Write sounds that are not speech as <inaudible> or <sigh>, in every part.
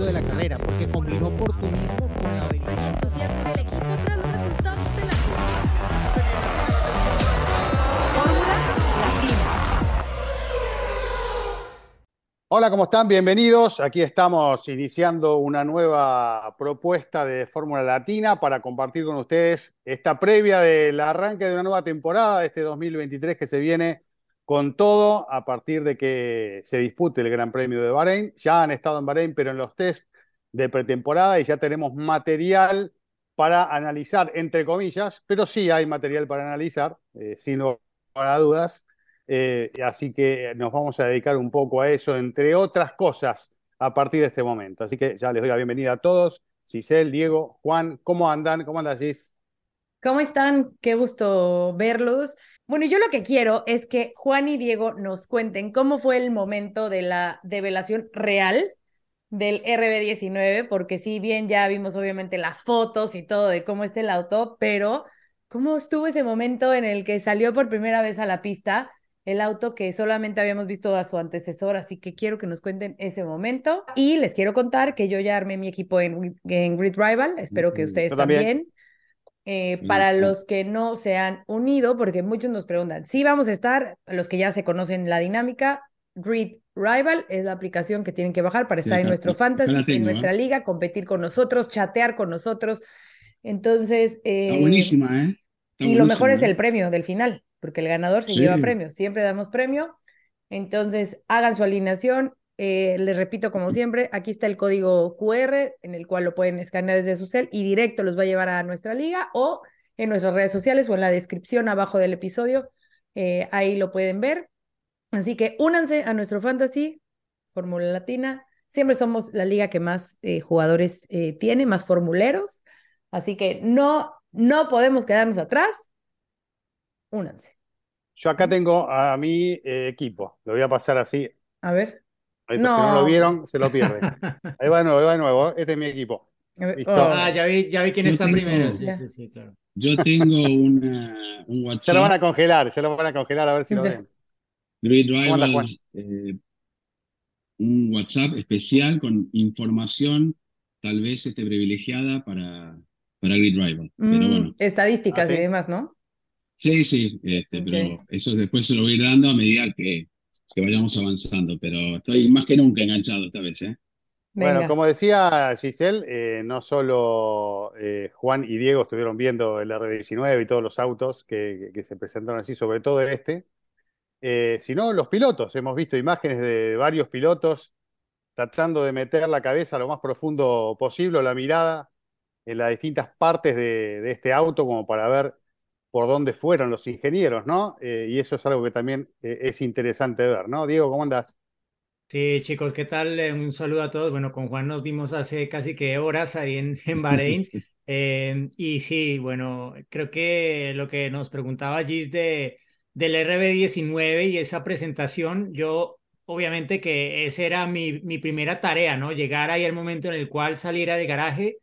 momento de la carrera, porque combinó oportunismo con la habilidad. entusiasmo en el equipo tras los resultados de la Fórmula Latina. Hola, ¿cómo están? Bienvenidos. Aquí estamos iniciando una nueva propuesta de Fórmula Latina para compartir con ustedes esta previa del arranque de una nueva temporada de este 2023 que se viene con todo a partir de que se dispute el Gran Premio de Bahrein. Ya han estado en Bahrein, pero en los test de pretemporada y ya tenemos material para analizar, entre comillas, pero sí hay material para analizar, eh, sin lugar a dudas. Eh, así que nos vamos a dedicar un poco a eso, entre otras cosas, a partir de este momento. Así que ya les doy la bienvenida a todos. Giselle, Diego, Juan, ¿cómo andan? ¿Cómo andas, Gis? ¿Cómo están? Qué gusto verlos. Bueno, yo lo que quiero es que Juan y Diego nos cuenten cómo fue el momento de la develación real del RB19, porque si bien ya vimos obviamente las fotos y todo de cómo está el auto, pero cómo estuvo ese momento en el que salió por primera vez a la pista el auto que solamente habíamos visto a su antecesor, así que quiero que nos cuenten ese momento. Y les quiero contar que yo ya armé mi equipo en, en Grid Rival, espero que ustedes también. Eh, para los que no se han unido, porque muchos nos preguntan, sí vamos a estar, los que ya se conocen la dinámica, Grid Rival es la aplicación que tienen que bajar para Sí, estar en nuestro fantasy, en nuestra ¿eh? liga, competir con nosotros, chatear con nosotros. Entonces, Está eh, buenísima, ¿eh? Está y lo mejor es ¿eh? el premio del final, porque el ganador se Sí. lleva premio, siempre damos premio. Entonces, hagan su alineación. Eh, les repito, como siempre, aquí está el código QR en el cual lo pueden escanear desde su cel y directo los va a llevar a nuestra liga o en nuestras redes sociales o en la descripción abajo del episodio. eh, ahí lo pueden ver. Así que únanse a nuestro fantasy, Fórmula Latina. Siempre somos la liga que más eh, jugadores eh, tiene, más formuleros. Así que no, no podemos quedarnos atrás. Únanse. Yo acá tengo a mi equipo. Lo voy a pasar así. A ver. Ahí está, Si no lo No. vieron, se lo pierden. <laughs> Ahí va de nuevo, ahí va de nuevo. Este es mi equipo. Listo. Oh. Ah, ya vi, ya vi quién Yo está tengo- primero. Sí, sí, sí, claro. Yo tengo una, un Se lo van WhatsApp, a congelar, se lo van a congelar a ver si lo Ya. ven. Grid ¿Cómo Rivals, eh, un WhatsApp especial con información tal vez este, privilegiada para, para. Pero Mm, bueno, estadísticas ¿Ah, y sí? demás, ¿no? sí, sí, este, pero eso después se lo voy a ir dando a medida que, que vayamos avanzando. Pero estoy más que nunca enganchado esta vez, ¿eh? Bueno, como decía Giselle, eh, no solo eh, Juan y Diego estuvieron viendo el RB19 y todos los autos que, se presentaron así, sobre todo este, eh, sino los pilotos. Hemos visto imágenes de varios pilotos tratando de meter la cabeza lo más profundo posible, la mirada en las distintas partes de, de este auto, como para ver por dónde fueron los ingenieros, ¿no? Eh, y eso es algo que también eh, es interesante ver, ¿no? Diego, ¿cómo andas? Sí, chicos, ¿qué tal? Eh, Un saludo a todos. Bueno, con Juan nos vimos hace casi que horas ahí en, en <laughs> Bahrein. Eh, y sí, bueno, creo que lo que nos preguntaba Gis de, del RB19 y esa presentación, yo obviamente que esa era mi, mi primera tarea, ¿no? Llegar ahí al momento en el cual saliera del garaje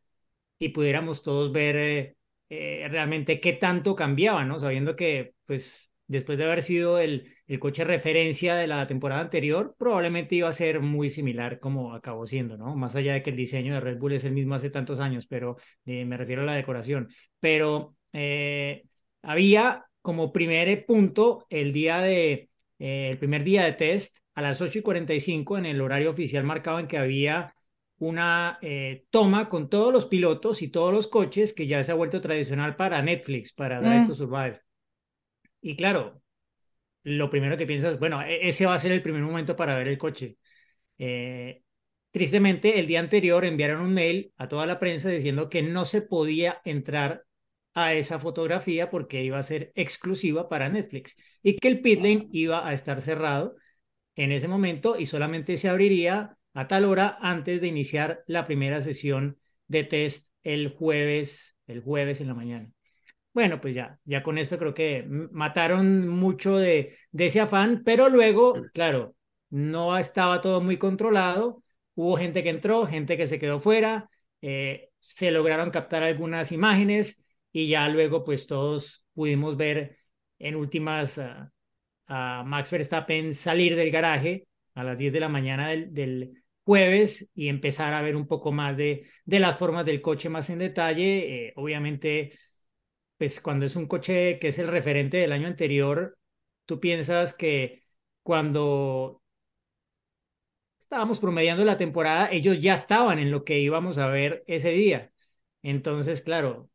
y pudiéramos todos ver eh, realmente qué tanto cambiaba, ¿no? Sabiendo que, pues, después de haber sido el, el coche referencia de la temporada anterior, probablemente iba a ser muy similar como acabó siendo, ¿no? Más allá de que el diseño de Red Bull es el mismo hace tantos años, pero eh, me refiero a la decoración. Pero eh, había como primer punto el día de, el primer día de test a las 8 y 45 en el horario oficial marcado en que había una eh, toma con todos los pilotos y todos los coches que ya se ha vuelto tradicional para Netflix, para Drive Mm. to Survive. Y claro, lo primero que piensas, bueno, e- ese va a ser el primer momento para ver el coche. Eh, tristemente, el día anterior enviaron un mail a toda la prensa diciendo que no se podía entrar a esa fotografía porque iba a ser exclusiva para Netflix y que el pit lane iba a estar cerrado en ese momento y solamente se abriría a tal hora antes de iniciar la primera sesión de test el jueves, el jueves en la mañana. Bueno, pues ya, ya con esto creo que mataron mucho de, de ese afán, pero luego, claro, no estaba todo muy controlado, hubo gente que entró, gente que se quedó fuera, eh, se lograron captar algunas imágenes y ya luego pues todos pudimos ver en últimas a Max Verstappen salir del garaje a las 10 de la mañana del jueves y empezar a ver un poco más de, de las formas del coche más en detalle. Eh, obviamente, pues cuando es un coche que es el referente del año anterior, tú piensas que cuando estábamos promediando la temporada, ellos ya estaban en lo que íbamos a ver ese día. Entonces, claro,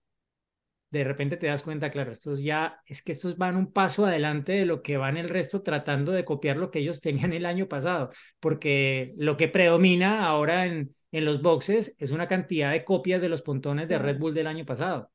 de repente te das cuenta, claro, estos ya, es que estos van un paso adelante de lo que van el resto tratando de copiar lo que ellos <laughs> tenían el año pasado, porque lo que predomina ahora en, en los boxes es una cantidad de copias de los pontones de Red Bull del año pasado.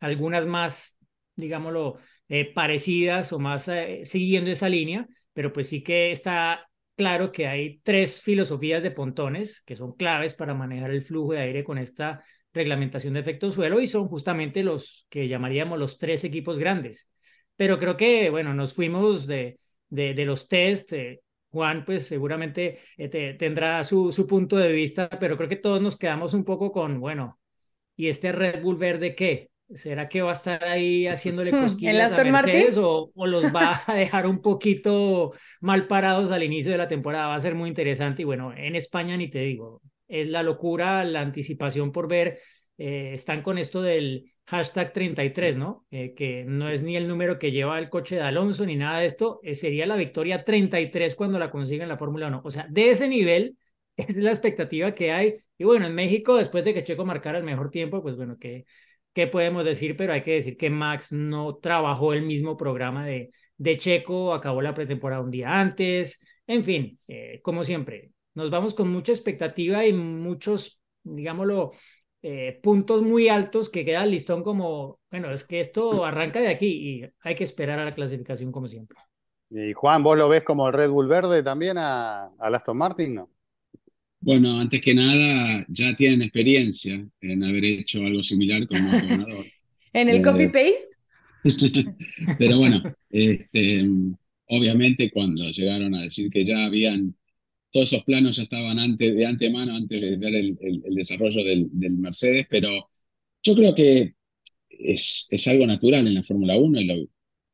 Algunas más, digámoslo, eh, parecidas o más eh, siguiendo esa línea, pero pues sí que está claro que hay tres filosofías de pontones que son claves para manejar el flujo de aire con esta reglamentación de efecto suelo y son justamente los que llamaríamos los tres equipos grandes. Pero creo que, bueno, nos fuimos de, de, los test. Eh, Juan, pues seguramente eh, tendrá su, su punto de vista, pero creo que todos nos quedamos un poco con, bueno, ¿y este Red Bull verde qué? ¿Será que va a estar ahí haciéndole <laughs> cosquillas a Mercedes o, o, los va a dejar un poquito mal parados al inicio de la temporada? Va a ser muy interesante y bueno, en España ni te digo, es la locura, la anticipación por ver. Eh, están con esto del hashtag 33, ¿no? Eh, que no es ni el número que lleva el coche de Alonso ni nada de esto, eh, sería la victoria 33 cuando la consiga en la Fórmula 1. O sea, de ese nivel <laughs> es la expectativa que hay. Y bueno, en México, después de que Checo marcara el mejor tiempo, pues bueno, ¿qué, qué podemos decir? Pero hay que decir que Max no trabajó el mismo programa de, de Checo, acabó la pretemporada un día antes. En fin, como siempre, nos vamos con mucha expectativa y muchos, digámoslo, eh, puntos muy altos que queda el listón como, bueno, es que esto arranca de aquí y hay que esperar a la clasificación como siempre. Y Juan, ¿vos lo ves como el Red Bull verde también a, a Aston Martin, no? Bueno, antes que nada, ya tienen experiencia en haber hecho algo similar con un ganador. <laughs> ¿En el eh, copy-paste? <laughs> Pero bueno, este, obviamente cuando llegaron a decir que ya habían todos esos planos ya estaban antes, de antemano, antes de ver el, el, desarrollo del, del, Mercedes, pero yo creo que es, es algo natural en la Fórmula 1, y lo,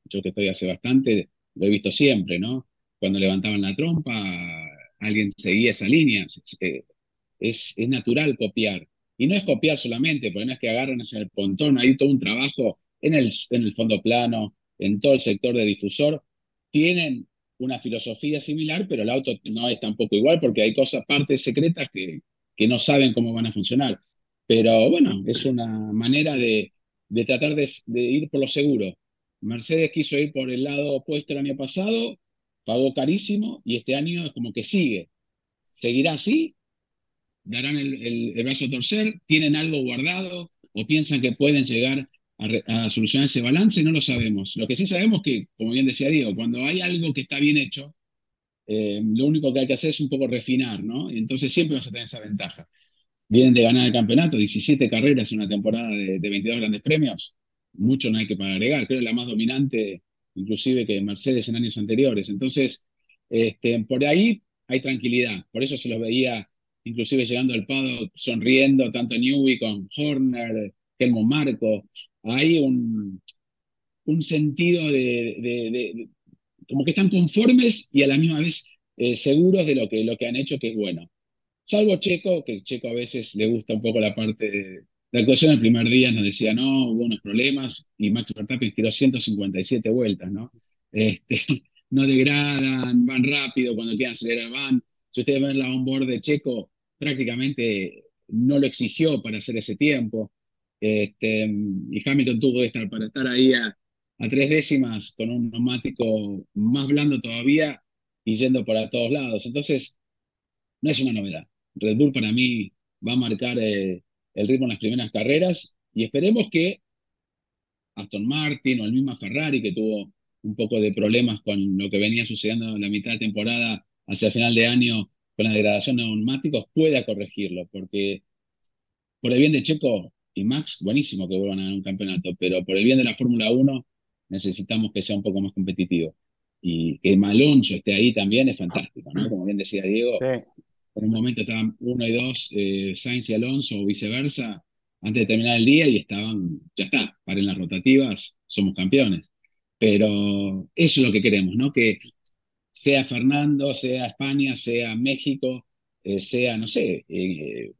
yo que estoy hace bastante, lo he visto siempre, ¿no? Cuando levantaban la trompa, alguien seguía esa línea, es, es natural copiar. Y no es copiar solamente, porque no es que agarran hacia el pontón, hay todo un trabajo en el, en el fondo plano, en todo el sector de difusor, tienen una filosofía similar, pero el auto no es tampoco igual porque hay cosas, partes secretas que, que no saben cómo van a funcionar. Pero bueno, es una manera de, de tratar de, ir por lo seguro. Mercedes quiso ir por el lado opuesto el año pasado, pagó carísimo y este año es como que sigue. ¿Seguirá así? ¿Darán el, el, brazo a torcer? ¿Tienen algo guardado? ¿O piensan que pueden llegar a, solucionar ese balance, no lo sabemos. Lo que sí sabemos que, como bien decía Diego, cuando hay algo que está bien hecho, eh, lo único que hay que hacer es un poco refinar, ¿no? Entonces siempre vas a tener esa ventaja. Vienen de ganar el campeonato, 17 carreras en una temporada de, de 22 grandes premios, mucho no hay que para agregar, creo que la más dominante inclusive que Mercedes en años anteriores. Entonces, este, por ahí hay tranquilidad, por eso se los veía inclusive llegando al pado sonriendo, tanto Newey con Horner, Helmut Marco, hay un, un sentido de, como que están conformes y a la misma vez eh, seguros de lo que, lo que han hecho, que es bueno. Salvo Checo, que Checo a veces le gusta un poco la parte la actuación el primer día, nos decía, no, hubo unos problemas, y Max Verstappen tiró 157 vueltas, ¿no? Este, <laughs> no degradan, van rápido, cuando quieran acelerar van. Si ustedes ven la onboard de Checo, prácticamente no lo exigió para hacer ese tiempo. Este, y Hamilton tuvo que estar para estar ahí a, a, tres décimas con un neumático más blando todavía y yendo para todos lados. Entonces, no es una novedad. Red Bull para mí va a marcar eh, el ritmo en las primeras carreras y esperemos que Aston Martin o el mismo Ferrari que tuvo un poco de problemas con lo que venía sucediendo en la mitad de temporada hacia el final de año con la degradación de neumáticos pueda corregirlo, porque por el bien de Checo y Max, buenísimo que vuelvan a ganar un campeonato, pero por el bien de la Fórmula 1 necesitamos que sea un poco más competitivo. Y que Maloncho esté ahí también es fantástico. Como bien decía Diego. En un momento estaban uno y dos, eh, Sainz y Alonso o viceversa, antes de terminar el día y estaban, ya está, paren las rotativas, somos campeones. Pero eso es lo que queremos, ¿no? Que sea Fernando, sea España, sea México, eh, sea, no sé, eh,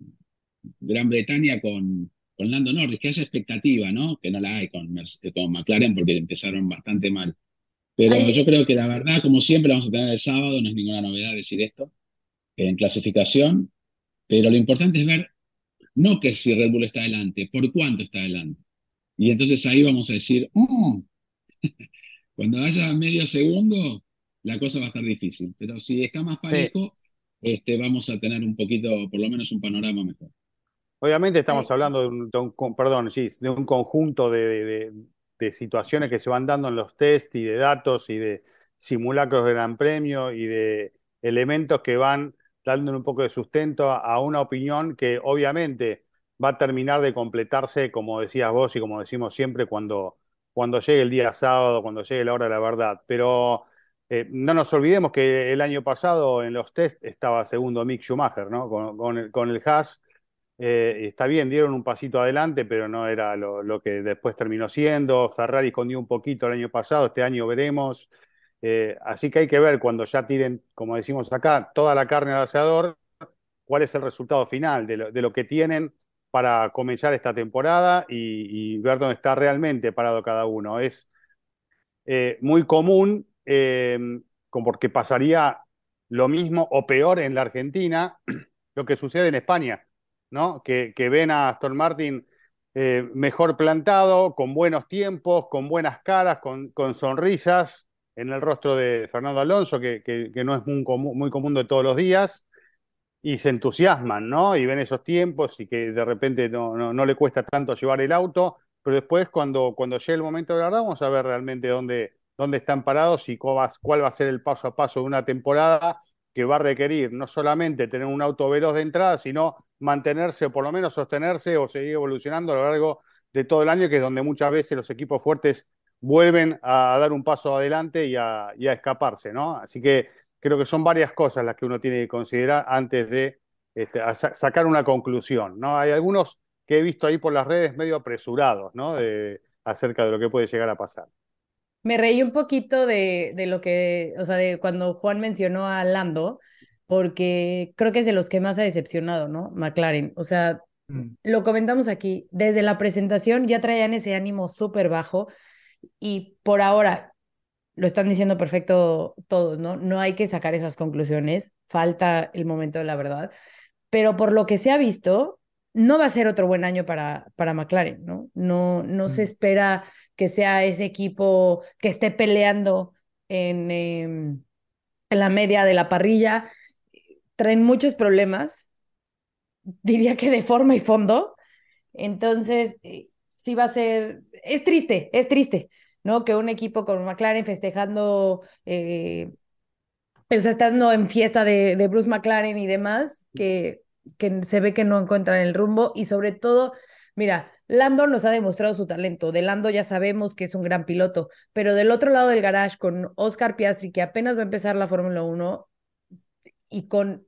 Gran Bretaña con, con Lando Norris, que haya expectativa, ¿no? Que no la hay con, con McLaren porque empezaron bastante mal. Pero yo creo que la verdad, como siempre, vamos a tener el sábado, no es ninguna novedad decir esto, en clasificación, pero lo importante es ver, no que si Red Bull está adelante, por cuánto está adelante. Y entonces ahí vamos a decir, oh, <laughs> cuando haya medio segundo, la cosa va a estar difícil. Pero si está más parejo, este, vamos a tener un poquito, por lo menos un panorama mejor. Obviamente estamos hablando de un, perdón, de un conjunto de, situaciones que se van dando en los test y de datos y de simulacros de Gran Premio y de elementos que van dando un poco de sustento a, una opinión que obviamente va a terminar de completarse, como decías vos y como decimos siempre, cuando, cuando llegue el día sábado, cuando llegue la hora de la verdad. Pero eh, no nos olvidemos que el año pasado en los test estaba segundo Mick Schumacher, ¿no? Con, el, con el Haas eh, está bien, dieron un pasito adelante, pero no era lo, que después terminó siendo. Ferrari escondió un poquito el año pasado, este año veremos. Eh, así que hay que ver cuando ya tiren, como decimos acá, toda la carne al asador, cuál es el resultado final de lo, que tienen para comenzar esta temporada y, ver dónde está realmente parado cada uno. Es eh, muy común, porque pasaría lo mismo o peor en la Argentina, <clears throat> lo que sucede en España ¿no? Que, ven a Aston Martin eh, mejor plantado, con buenos tiempos, con buenas caras, con, sonrisas en el rostro de Fernando Alonso, que, no es muy común, de todos los días, y se entusiasman, ¿no? Y ven esos tiempos y que de repente no, le cuesta tanto llevar el auto, pero después cuando, cuando llegue el momento de la verdad vamos a ver realmente dónde, dónde están parados y cuál va a ser el paso a paso de una temporada que va a requerir no solamente tener un auto veloz de entrada, sino mantenerse o por lo menos sostenerse o seguir evolucionando a lo largo de todo el año, que es donde muchas veces los equipos fuertes vuelven a, dar un paso adelante y a, escaparse, ¿no? Así que creo que son varias cosas las que uno tiene que considerar antes de este, sacar una conclusión, ¿no? Hay algunos que he visto ahí por las redes medio apresurados, ¿no? De, acerca de lo que puede llegar a pasar. Me reí un poquito de, de lo que, o sea, de cuando Juan mencionó a Lando, porque creo que es de los que más ha decepcionado, ¿no? McLaren. O sea, mm. lo comentamos aquí, desde la presentación ya traían ese ánimo súper bajo y por ahora lo están diciendo perfecto todos, ¿no? No hay que sacar esas conclusiones, falta el momento de la verdad, pero por lo que se ha visto, no va a ser otro buen año para, para McLaren, ¿no? No, no se mm. espera que sea ese equipo que esté peleando en, em, en la media de la parrilla. Traen muchos problemas, diría que de forma y fondo. Entonces, eh, sí va a ser, es triste, es triste, ¿no? Que un equipo con McLaren festejando, eh, o sea, estando en fiesta de, de Bruce McLaren y demás, que, que se ve que no encuentran el rumbo y sobre todo Mira, Lando nos ha demostrado su talento. De Lando ya sabemos que es un gran piloto, pero del otro lado del garage con Oscar Piastri, que apenas va a empezar la Fórmula 1, y con,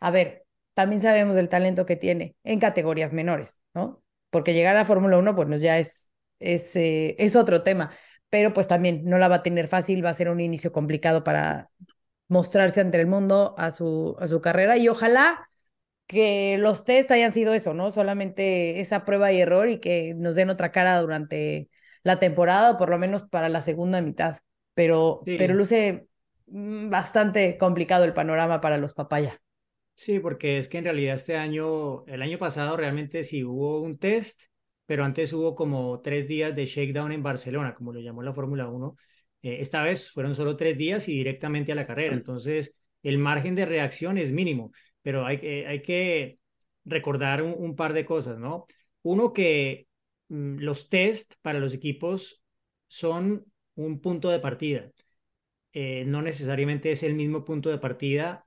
a ver, también sabemos del talento que tiene en categorías menores, ¿no? Porque llegar a la Fórmula 1, pues ya es, es, eh, es otro tema, pero pues también no la va a tener fácil, va a ser un inicio complicado para mostrarse ante el mundo a su, a su carrera y ojalá que los test hayan sido eso, ¿no? Solamente esa prueba y error y que nos den otra cara durante la temporada o por lo menos para la segunda mitad. Pero, pero luce mm, bastante complicado el panorama para los papaya. Sí, porque es que en realidad este año, el año pasado realmente sí hubo un test, pero antes hubo como tres días de shakedown en Barcelona, como lo llamó la Fórmula 1. Eh, esta vez fueron solo tres días y directamente a la carrera. Entonces, el margen de reacción es mínimo pero hay, que, hay que recordar un, par de cosas, ¿no? Uno que mm, los test para los equipos son un punto de partida. Eh, no necesariamente es el mismo punto de partida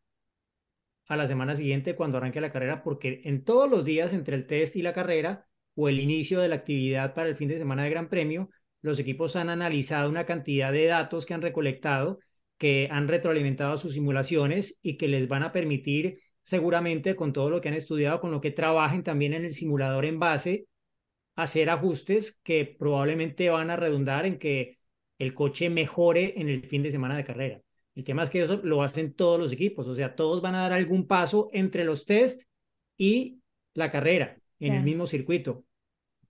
a la semana siguiente cuando arranque la carrera, porque en todos los días entre el test y la carrera o el inicio de la actividad para el fin de semana de Gran Premio, los equipos han analizado una cantidad de datos que han recolectado, que han retroalimentado sus simulaciones y que les van a permitir seguramente con todo lo que han estudiado, con lo que trabajen también en el simulador en base, hacer ajustes que probablemente van a redundar en que el coche mejore en el fin de semana de carrera. El tema es que eso lo hacen todos los equipos, o sea, todos van a dar algún paso entre los test y la carrera en el mismo circuito.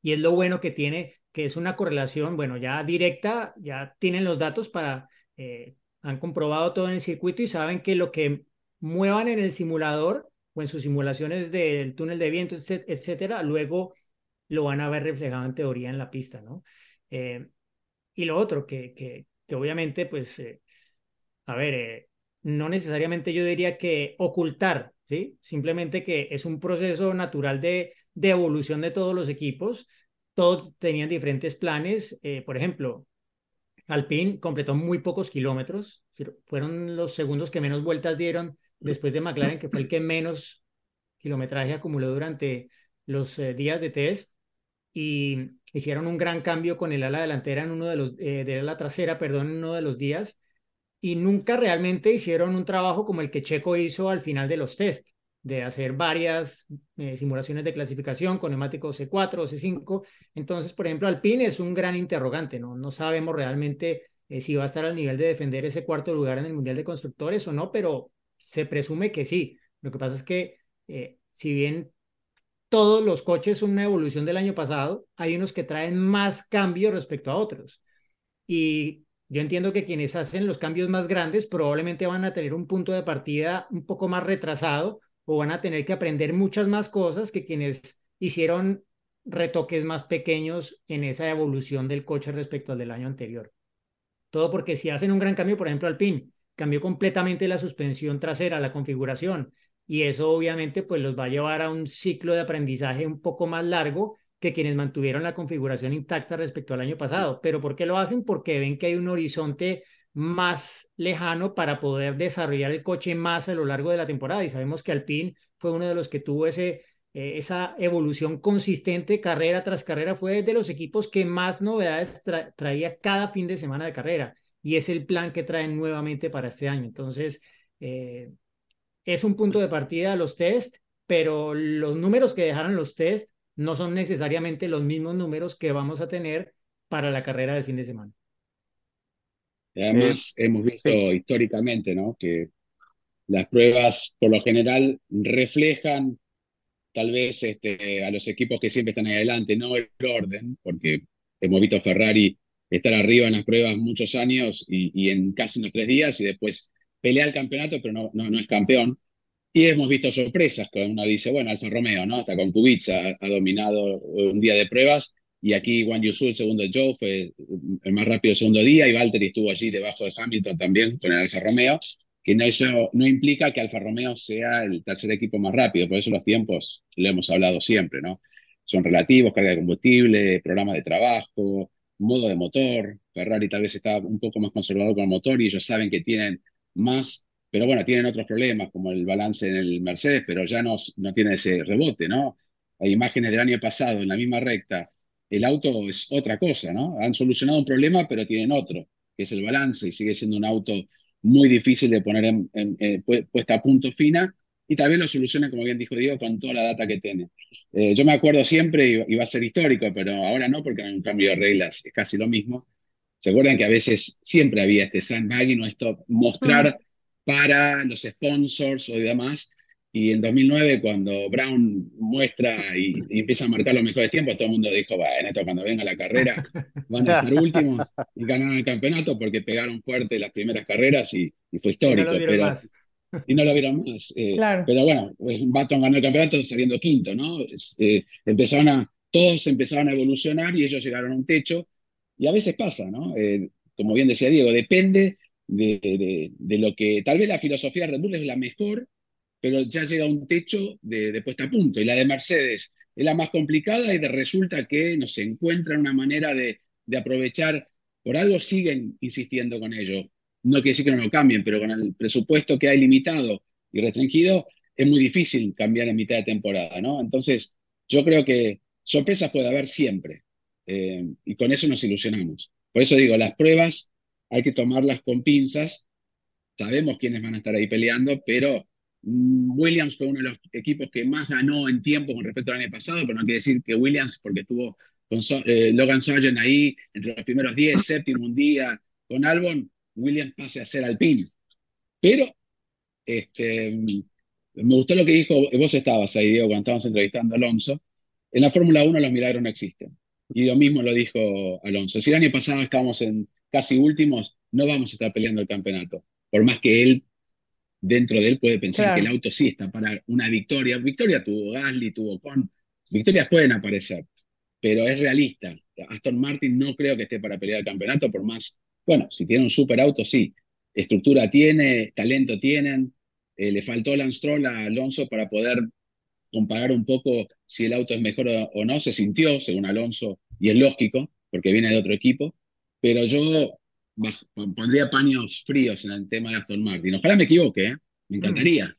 Y es lo bueno que tiene, que es una correlación, bueno, ya directa, ya tienen los datos para, eh, han comprobado todo en el circuito y saben que lo que muevan en el simulador o en sus simulaciones del túnel de viento, etcétera, luego lo van a ver reflejado en teoría en la pista, ¿no? Eh, y lo otro, que, que, que obviamente, pues, eh, a ver, eh, no necesariamente yo diría que ocultar, ¿sí? Simplemente que es un proceso natural de, de evolución de todos los equipos. Todos tenían diferentes planes. Eh, por ejemplo, Alpine completó muy pocos kilómetros. Fueron los segundos que menos vueltas dieron después de McLaren, que fue el que menos kilometraje acumuló durante los días de test y hicieron un gran cambio con el ala delantera en uno de los, eh, de la trasera, perdón, en uno de los días, y nunca realmente hicieron un trabajo como el que Checo hizo al final de los test, de hacer varias eh, simulaciones de clasificación con neumáticos C4 o C5. Entonces, por ejemplo, Alpine es un gran interrogante, ¿no? No sabemos realmente eh, si va a estar al nivel de defender ese cuarto lugar en el Mundial de Constructores o no, pero se presume que sí. Lo que pasa es que, si bien todos los coches son una evolución del año pasado, hay unos que traen más cambios respecto a otros. Y yo entiendo que quienes hacen los cambios más grandes probablemente van a tener un punto de partida un poco más retrasado o van a tener que aprender muchas más cosas que quienes hicieron retoques más pequeños en esa evolución del coche respecto al del año anterior. Todo porque si hacen un gran cambio, por ejemplo, Alpine cambió completamente la suspensión trasera, la configuración, y eso obviamente pues los va a llevar a un ciclo de aprendizaje un poco más largo que quienes mantuvieron la configuración intacta respecto al año pasado. ¿Pero por qué lo hacen? Porque ven que hay un horizonte más lejano para poder desarrollar el coche más a lo largo de la temporada. Y sabemos que Alpine fue uno de los que tuvo ese, eh, esa evolución consistente carrera tras carrera. Fue de los equipos que más novedades traía cada fin de semana de carrera. Y es el plan que traen nuevamente para este año. Entonces, eh, es un punto de partida los test, pero los números que dejaron los test no son necesariamente los mismos números que vamos a tener para la carrera del fin de semana. Además, hemos visto históricamente ¿no? que las pruebas por lo general reflejan tal vez este, a los equipos que siempre están ahí adelante, no el orden, porque hemos visto a Ferrari estar arriba en las pruebas muchos años y, y en casi unos tres días y después pelea el campeonato, pero no, no, no es campeón. Y hemos visto sorpresas, cuando uno dice, bueno, Alfa Romeo, ¿no? Hasta con Kubica ha, dominado un día de pruebas, y aquí Juan Yusu, el segundo Joe, fue el más rápido el segundo día, y Valtteri estuvo allí debajo de Hamilton también con el Alfa Romeo, que no, eso no implica que Alfa Romeo sea el tercer equipo más rápido, por eso los tiempos, lo hemos hablado siempre, ¿no? Son relativos, carga de combustible, programa de trabajo, modo de motor. Ferrari tal vez está un poco más conservador con el motor y ellos saben que tienen más, pero bueno, tienen otros problemas como el balance en el Mercedes, pero ya no, no tiene ese rebote, ¿no? Hay imágenes del año pasado en la misma recta, el auto es otra cosa, ¿no? Han solucionado un problema, pero tienen otro, que es el balance, y sigue siendo un auto muy difícil de poner en, en, puesta a punto fina, y también lo solucionan, como bien dijo Diego, con toda la data que tiene. Eh, yo me acuerdo siempre, y, va a ser histórico, pero ahora no, porque hay un cambio de reglas, es casi lo mismo, ¿Se acuerdan que a veces siempre había este sandbagging o esto mostrar para los sponsors o demás? Y en 2009, cuando Brown muestra y, empieza a marcar los mejores tiempos, todo el mundo dijo, bueno, esto cuando venga la carrera van a estar últimos y ganaron el campeonato porque pegaron fuerte las primeras carreras y, fue histórico. Y no lo vieron más. Y no lo vieron más. Eh, pero bueno, pues, Baton ganó el campeonato saliendo quinto, ¿no? Eh, empezaron a, todos empezaron a evolucionar y ellos llegaron a un techo y a veces pasa, ¿no? Eh, como bien decía Diego, depende de, lo que, tal vez la filosofía de Red Bull es la mejor, pero ya llega a un techo de, puesta a punto. Y la de Mercedes es la más complicada y resulta que no se encuentran una manera de, aprovechar, por algo siguen insistiendo con ello. No quiere decir que no lo cambien, pero con el presupuesto que hay limitado y restringido, es muy difícil cambiar en mitad de temporada, ¿no? Entonces, yo creo que sorpresas puede haber siempre. Eh, y con eso nos ilusionamos. Por eso digo, las pruebas hay que tomarlas con pinzas. Sabemos quiénes van a estar ahí peleando, pero mm, Williams fue uno de los equipos que más ganó en tiempo con respecto al año pasado, pero no quiere decir que Williams, porque tuvo con eh, Logan Sargent ahí entre los primeros 10, séptimo un día con Albon, Williams pase a ser Alpine. Pero este, me gustó lo que dijo, vos estabas ahí, Diego, cuando estábamos entrevistando a Alonso. En la Fórmula 1 los milagros no existen. Y lo mismo lo dijo Alonso. Si el año pasado estábamos en casi últimos, no vamos a estar peleando el campeonato. Por más que él, dentro de él, puede pensar que el auto sí está para una victoria. Victoria tuvo Gasly, tuvo Con. Victorias pueden aparecer, pero es realista. Aston Martin no creo que esté para pelear el campeonato, por más, bueno, si tiene un super auto, sí. Estructura tiene, talento tienen. Eh, le faltó Lance Stroll a Alonso para poder comparar un poco si el auto es mejor o no. Se sintió, según Alonso, y es lógico, porque viene de otro equipo. Pero yo pondría paños fríos en el tema de Aston Martin. Ojalá me equivoque, ¿eh? me encantaría.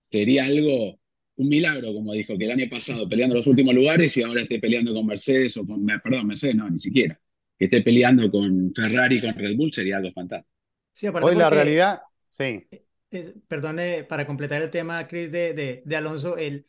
Sería algo, un milagro, como dijo, que el año pasado peleando los últimos lugares y ahora esté peleando con Mercedes o con, perdón, Mercedes, no, ni siquiera. Que esté peleando con Ferrari, con Red Bull, sería algo fantástico. Hoy la realidad, sí. perdone, para completar el tema, Chris, de, de, de Alonso, el,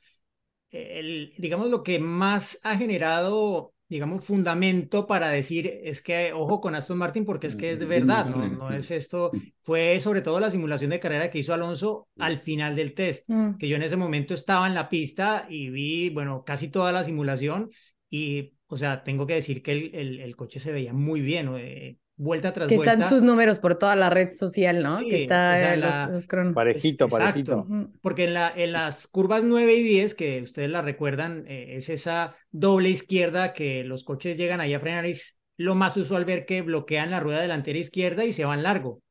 el, digamos, lo que más ha generado digamos, fundamento para decir, es que ojo con Aston Martin porque es que es de verdad, ¿no? No es esto, fue sobre todo la simulación de carrera que hizo Alonso al final del test, mm. que yo en ese momento estaba en la pista y vi, bueno, casi toda la simulación y, o sea, tengo que decir que el, el, el coche se veía muy bien, eh, vuelta tras vuelta. Que están sus números por toda la red social, ¿no? que está los, Parejito, parejito. Porque en, la, en las curvas 9 y 10, que ustedes la recuerdan, eh, es esa doble izquierda que los coches llegan ahí a frenar y es lo más usual ver que bloquean la rueda delantera izquierda y se van largo.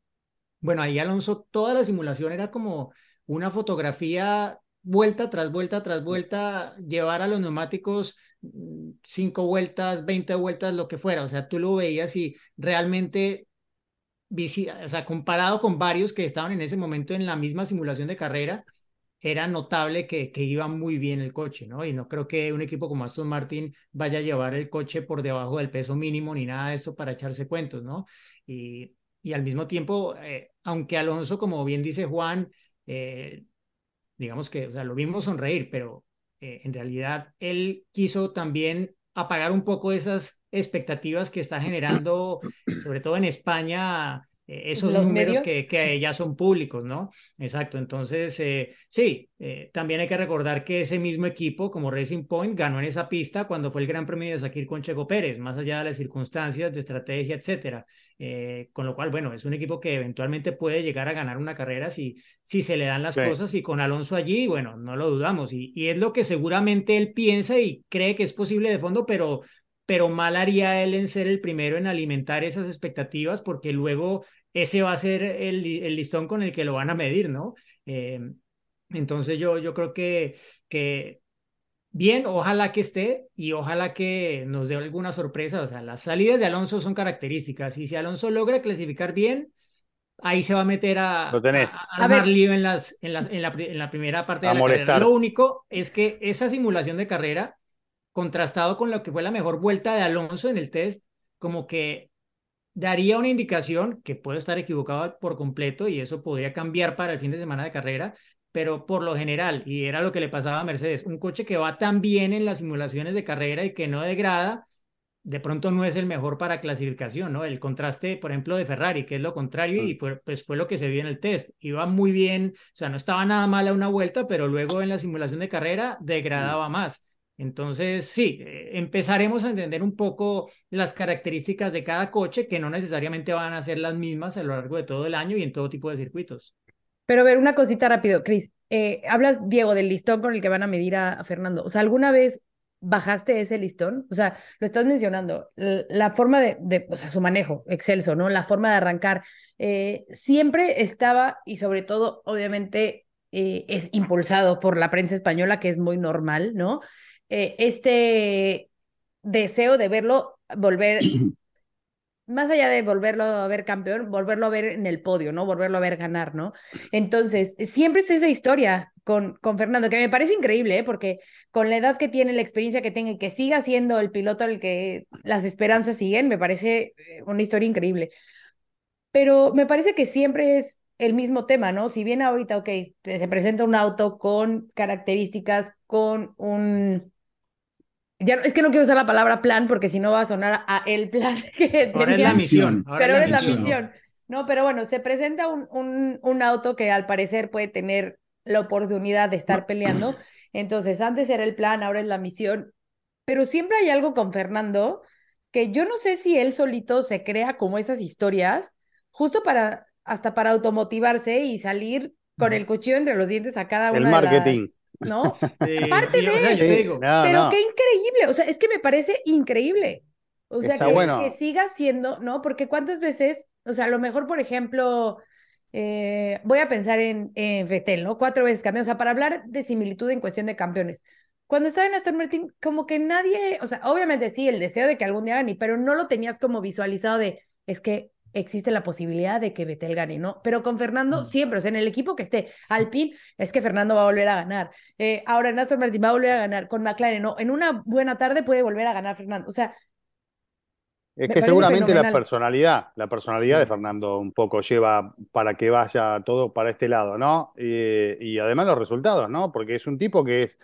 Bueno, ahí Alonso, toda la simulación era como una fotografía vuelta tras vuelta tras vuelta, llevar a los neumáticos mm, cinco vueltas, veinte vueltas, lo que fuera. O sea, tú lo veías y realmente, o sea, comparado con varios que estaban en ese momento en la misma simulación de carrera, era notable que, que iba muy bien el coche, ¿no? Y no creo que un equipo como Aston Martin vaya a llevar el coche por debajo del peso mínimo ni nada de esto para echarse cuentos, ¿no? Y, y al mismo tiempo, eh, aunque Alonso, como bien dice Juan, eh, digamos que, o sea, lo vimos sonreír, pero eh, en realidad él quiso también apagar un poco esas expectativas que está generando, <clears throat> sobre todo en España, eh, esos números que, que, ya son públicos, ¿no? Exacto, entonces eh, sí, eh, también hay que recordar que ese mismo equipo, como Racing Point, ganó en esa pista cuando fue el Gran Premio de Sakir con Checo Pérez, más allá de las circunstancias de estrategia, etcétera. con lo cual, bueno, es un equipo que eventualmente puede llegar a ganar una carrera si, si se le dan las cosas y con Alonso allí, bueno, no lo dudamos y, y es lo que seguramente él piensa y cree que es posible de fondo, pero pero mal haría él en ser el primero en alimentar esas expectativas porque luego ese va a ser el, listón con el que lo van a medir, ¿no? Eh, entonces yo, yo creo que, que bien, ojalá que esté y ojalá que nos dé alguna sorpresa. O sea, las salidas de Alonso son características y si Alonso logra clasificar bien, ahí se va a meter a, lo tenés. a, a, lío en, las, en, las, en, la, en la primera parte de la carrera. Lo único es que esa simulación de carrera contrastado con lo que fue la mejor vuelta de Alonso en el test, como que daría una indicación que puedo estar equivocado por completo y eso podría cambiar para el fin de semana de carrera, pero por lo general, y era lo que le pasaba a Mercedes, un coche que va tan bien en las simulaciones de carrera y que no degrada, de pronto no es el mejor para clasificación, ¿no? El contraste, por ejemplo, de Ferrari, que es lo contrario, y fue, pues fue lo que se vio en el test. Iba muy bien, o sea, no estaba nada mal a una vuelta, pero luego en la simulación de carrera degradaba más. Entonces, sí, eh, empezaremos a entender un poco las características de cada coche que no necesariamente van a ser las mismas a lo largo de todo el año y en todo tipo de circuitos. Pero a ver, una cosita rápido, Cris. Eh, hablas, Diego, del listón con el que van a medir a, Fernando. O sea, ¿alguna vez bajaste ese listón? O sea, lo estás mencionando, la forma de, de o sea, su manejo, excelso, ¿no? La forma de arrancar. Eh, siempre estaba, y sobre todo, obviamente, es impulsado por la prensa española, que es muy normal, ¿no? Eh, este deseo de verlo volver, <clears throat> más allá de volverlo a ver campeón, volverlo a ver en el podio, ¿no? Volverlo a ver ganar, ¿no? Entonces, siempre es esa historia con, con Fernando, que me parece increíble, ¿eh? porque con la edad que tiene, la experiencia que tiene, que siga siendo el piloto al que las esperanzas siguen, me parece eh, una historia increíble. Pero me parece que siempre es el mismo tema, ¿no? Si bien ahorita, ok, se presenta un auto con características, con un ya, es que no quiero usar la palabra plan porque si no va a sonar a el plan <laughs> que ahora es la misión. pero ahora es la misión. No, pero bueno, se presenta un, un, un auto que al parecer puede tener la oportunidad de estar peleando. Entonces, antes era el plan, ahora es la misión. Pero siempre hay algo con Fernando que yo no sé si él solito se crea como esas historias, justo para, hasta para automotivarse y salir con el cuchillo entre los dientes a cada El una de las... ¿No? <laughs> Sí, Aparte o de- sea, yo Sí, digo, no, Pero no. qué increíble, o sea, es que me parece increíble. O sea, Está que, bueno. que siga siendo, ¿no? Porque cuántas veces, o sea, a lo mejor, por ejemplo, eh, voy a pensar en, en Vettel, ¿no? Cuatro veces campeón, o sea, para hablar de similitud en cuestión de campeones. Cuando estaba en Aston Martin, como que nadie, o sea, obviamente sí, el deseo de que algún día gane, pero no lo tenías como visualizado de, es que existe la posibilidad de que Vettel gane, ¿no? Pero con Fernando siempre, o sea, en el equipo que esté, Alpine, es que Fernando va a volver a ganar. Eh, ahora en Aston Martin va a volver a ganar, con McLaren, no, en una buena tarde puede volver a ganar Fernando. O sea, Es que seguramente la personalidad, la personalidad de Fernando un poco lleva para que vaya todo para este lado, ¿no? Eh, y además los resultados, ¿no? Porque es un tipo que es,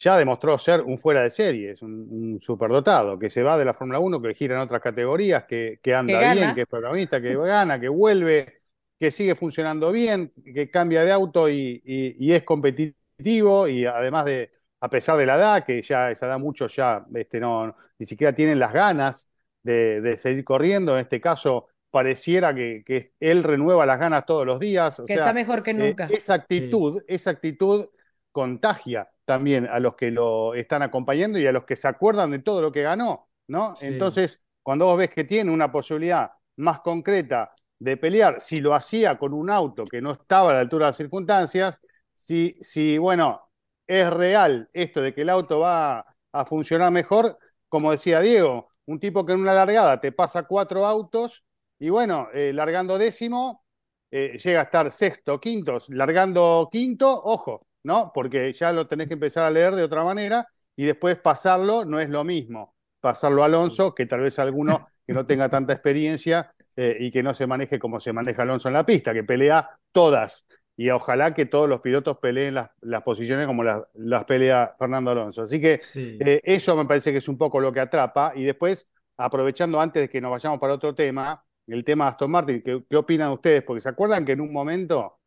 ya demostró ser un fuera de serie, es un, un superdotado, que se va de la Fórmula 1, que gira en otras categorías, que, que anda bien, que es protagonista, que gana, que vuelve, que sigue funcionando bien, que cambia de auto y, y- y es competitivo y además de, a pesar de la edad, que ya esa edad muchos ya este, no, ni siquiera tienen las ganas de, de seguir corriendo. En este caso, pareciera que, que él renueva las ganas todos los días. O que sea, está mejor que eh, nunca. esa actitud, esa actitud contagia también a los que lo están acompañando y a los que se acuerdan de todo lo que ganó, ¿no? Sí. Entonces, cuando vos ves que tiene una posibilidad más concreta de pelear, si lo hacía con un auto que no estaba a la altura de las circunstancias, si, si bueno, es real esto de que el auto va a funcionar mejor, como decía Diego, un tipo que en una largada te pasa cuatro autos y bueno, eh, largando décimo, eh, llega a estar sexto, quinto, largando quinto, ojo, ¿no? Porque ya lo tenés que empezar a leer de otra manera y después pasarlo no es lo mismo. Pasarlo a Alonso, que tal vez alguno que no tenga tanta experiencia eh, y que no se maneje como se maneja Alonso en la pista, que pelea todas. Y ojalá que todos los pilotos peleen las, las posiciones como las, las pelea Fernando Alonso. Así que sí. eh, eso me parece que es un poco lo que atrapa. Y después, aprovechando antes de que nos vayamos para otro tema, el tema de Aston Martin, ¿qué, qué opinan ustedes? Porque se acuerdan que en un momento,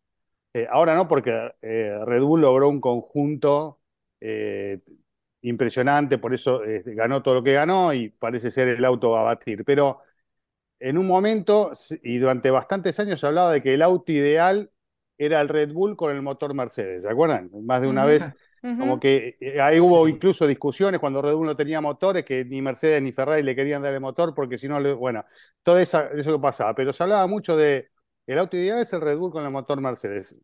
eh, ahora no, porque eh, Red Bull logró un conjunto eh, impresionante, por eso ganó todo lo que ganó y parece ser el auto a batir. Pero en un momento, y durante bastantes años, se hablaba de que el auto ideal era el Red Bull con el motor Mercedes. ¿Se acuerdan? Más de una vez como que ahí hubo Sí. incluso discusiones cuando Red Bull no tenía motores, que ni Mercedes ni Ferrari le querían dar el motor porque si no, le- bueno, todo eso que pasaba. Pero se hablaba mucho de el auto ideal es el Red Bull con el motor Mercedes.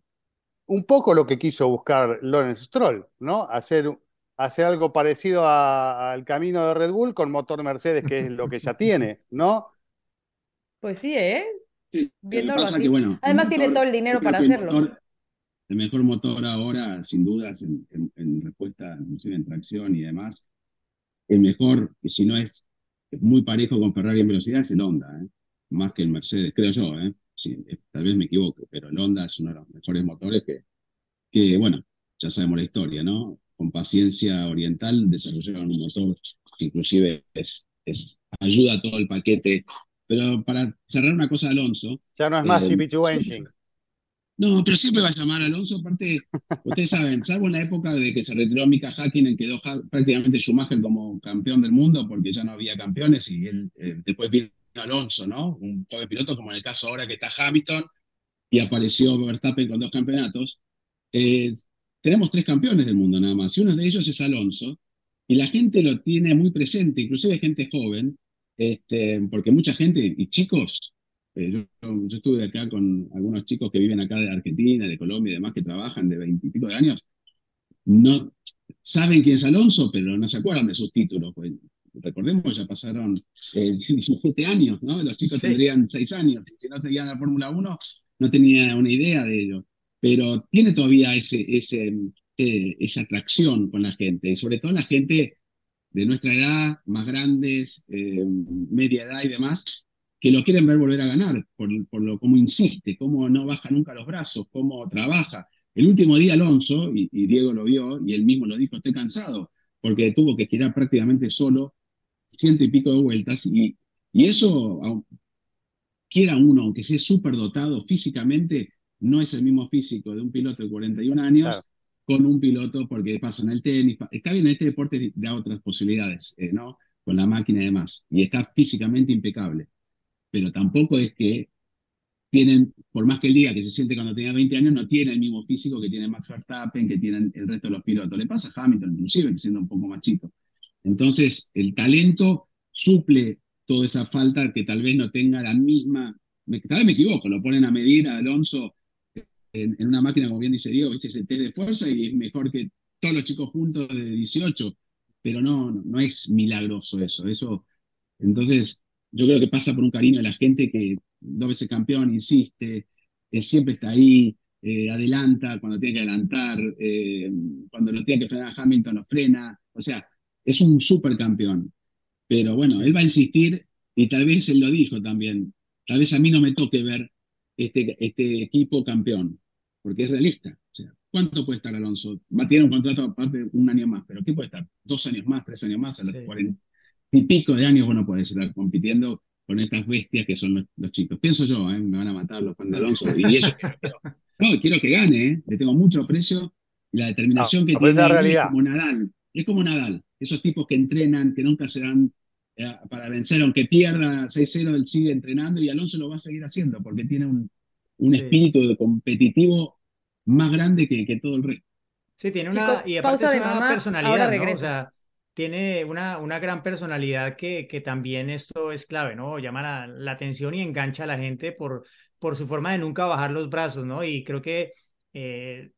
Un poco lo que quiso buscar Lawrence Stroll, ¿no? Hacer, hacer algo parecido a- al camino de Red Bull con motor Mercedes, que es lo que ya tiene, ¿no? Pues sí, ¿eh? Sí, Viéndolo así. que, bueno, el Además tiene motor, todo el dinero para el hacerlo. motor- el mejor motor ahora, sin dudas, en, en- en respuesta, inclusive en tracción y demás, el mejor, y si no es muy parejo con Ferrari en velocidad, es el Honda, ¿eh? más que el Mercedes, creo yo. ¿eh? Sí, eh, tal vez me equivoque, pero el Honda es uno de los mejores motores que, que, bueno, ya sabemos la historia, ¿no? Con paciencia oriental desarrollaron un motor que inclusive es, es- ayuda a todo el paquete. Pero para cerrar una cosa, Alonso, Ya no es más Eh, CP2 sí. Engine. no, pero siempre va a llamar a Alonso. Aparte, ustedes saben, salvo en la época de que se retiró Mika Hakkinen, quedó prácticamente Schumacher como campeón del mundo porque ya no había campeones y él, eh, después vino Alonso, ¿no? Un joven piloto, como en el caso ahora que está Hamilton y apareció Verstappen con dos campeonatos. Eh, tenemos tres campeones del mundo nada más y uno de ellos es Alonso y la gente lo tiene muy presente, inclusive gente joven, este, porque mucha gente y chicos eh, yo, estuve acá con algunos chicos que viven acá de Argentina, de Colombia y demás, que trabajan de veintipico de años. No saben quién es Alonso, pero no se acuerdan de sus títulos. Pues, recordemos, ya pasaron eh, <laughs> 17 años, ¿no? Los chicos Sí. tendrían 6 años. Si no seguían la Fórmula 1, no tenía una idea de ello. Pero tiene todavía ese, ese, eh, esa atracción con la gente, y sobre todo la gente de nuestra edad, más grandes, eh, media edad y demás, que lo quieren ver volver a ganar, por, por lo cómo insiste, cómo no baja nunca los brazos, cómo trabaja. El último día Alonso, y, y Diego lo vio, y él mismo lo dijo, estoy cansado, porque tuvo que girar prácticamente solo ciento y pico de vueltas, y, y eso, cualquiera uno, aunque sea súper dotado físicamente, no es el mismo físico de un piloto de 41 años Claro. con un piloto porque pasa en el tenis. Está bien, en este deporte da otras posibilidades, eh, ¿no? Con la máquina y demás. Y está físicamente impecable. Pero tampoco es que tienen, por más que él diga que se siente cuando tenía 20 años, no tiene el mismo físico que tiene Max Verstappen, que tienen el resto de los pilotos. Le pasa a Hamilton, inclusive, siendo un poco más chico. Entonces, el talento suple toda esa falta que tal vez no tenga la misma. Tal vez me equivoco, lo ponen a medir a Alonso en, una máquina, como bien dice Diego, ese es el test de fuerza y es mejor que todos los chicos juntos de 18, pero no, no, no es milagroso eso. eso. Entonces, yo creo que pasa por un cariño de la gente que dos veces campeón, insiste, eh, siempre está ahí, eh, adelanta cuando tiene que adelantar, eh, cuando lo tiene que frenar a Hamilton lo frena, o sea, es un supercampeón. Pero bueno, él va a insistir y tal vez él lo dijo también, tal vez a mí no me toque ver este, este equipo campeón, porque es realista. O sea, ¿cuánto puede estar Alonso? Va a tener un contrato aparte un año más, pero ¿qué puede estar? ¿Dos años más, tres años más? A los Sí. cuarenta y pico de años, bueno, puede estar compitiendo con estas bestias que son los, los chicos. Pienso yo, ¿eh? me van a matar los fans de Alonso, y quiero. No, quiero que gane, ¿eh? le tengo mucho aprecio y la determinación No, que tiene es como Nadal. Es como Nadal, esos tipos que entrenan, que nunca se dan eh, para vencer, aunque pierda 6-0, él sigue entrenando y Alonso lo va a seguir haciendo porque tiene un, un Sí. espíritu de competitivo más grande que, que todo el resto. Sí, tiene una, Chicos, y aparte pausa es de una mamá, personalidad, ahora ¿no? O regreso. sea, tiene una, una gran personalidad que, que también esto es clave, ¿no? Llama la, la atención y engancha a la gente por, por su forma de nunca bajar los brazos, ¿no? Y creo que eh,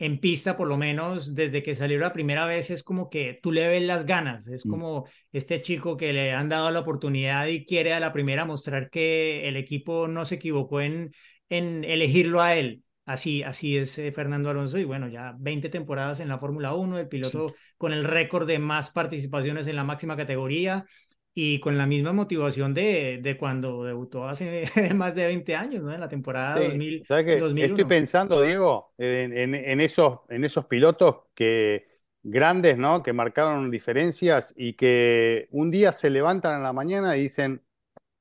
en pista, por lo menos, desde que salió la primera vez, es como que tú le ves las ganas, es Mm. como este chico que le han dado la oportunidad y quiere a la primera mostrar que el equipo no se equivocó en, en elegirlo a él. Así, así es eh, Fernando Alonso y bueno, ya 20 temporadas en la Fórmula 1, el piloto con el récord de más participaciones en la máxima categoría y con la misma motivación de, de cuando debutó hace <laughs> más de 20 años, ¿no? En la temporada Sí, 2000, ¿sabes qué? 2001. Estoy pensando, Diego, en, en- en esos, en esos pilotos que grandes, ¿no? Que marcaron diferencias y que un día se levantan en la mañana y dicen,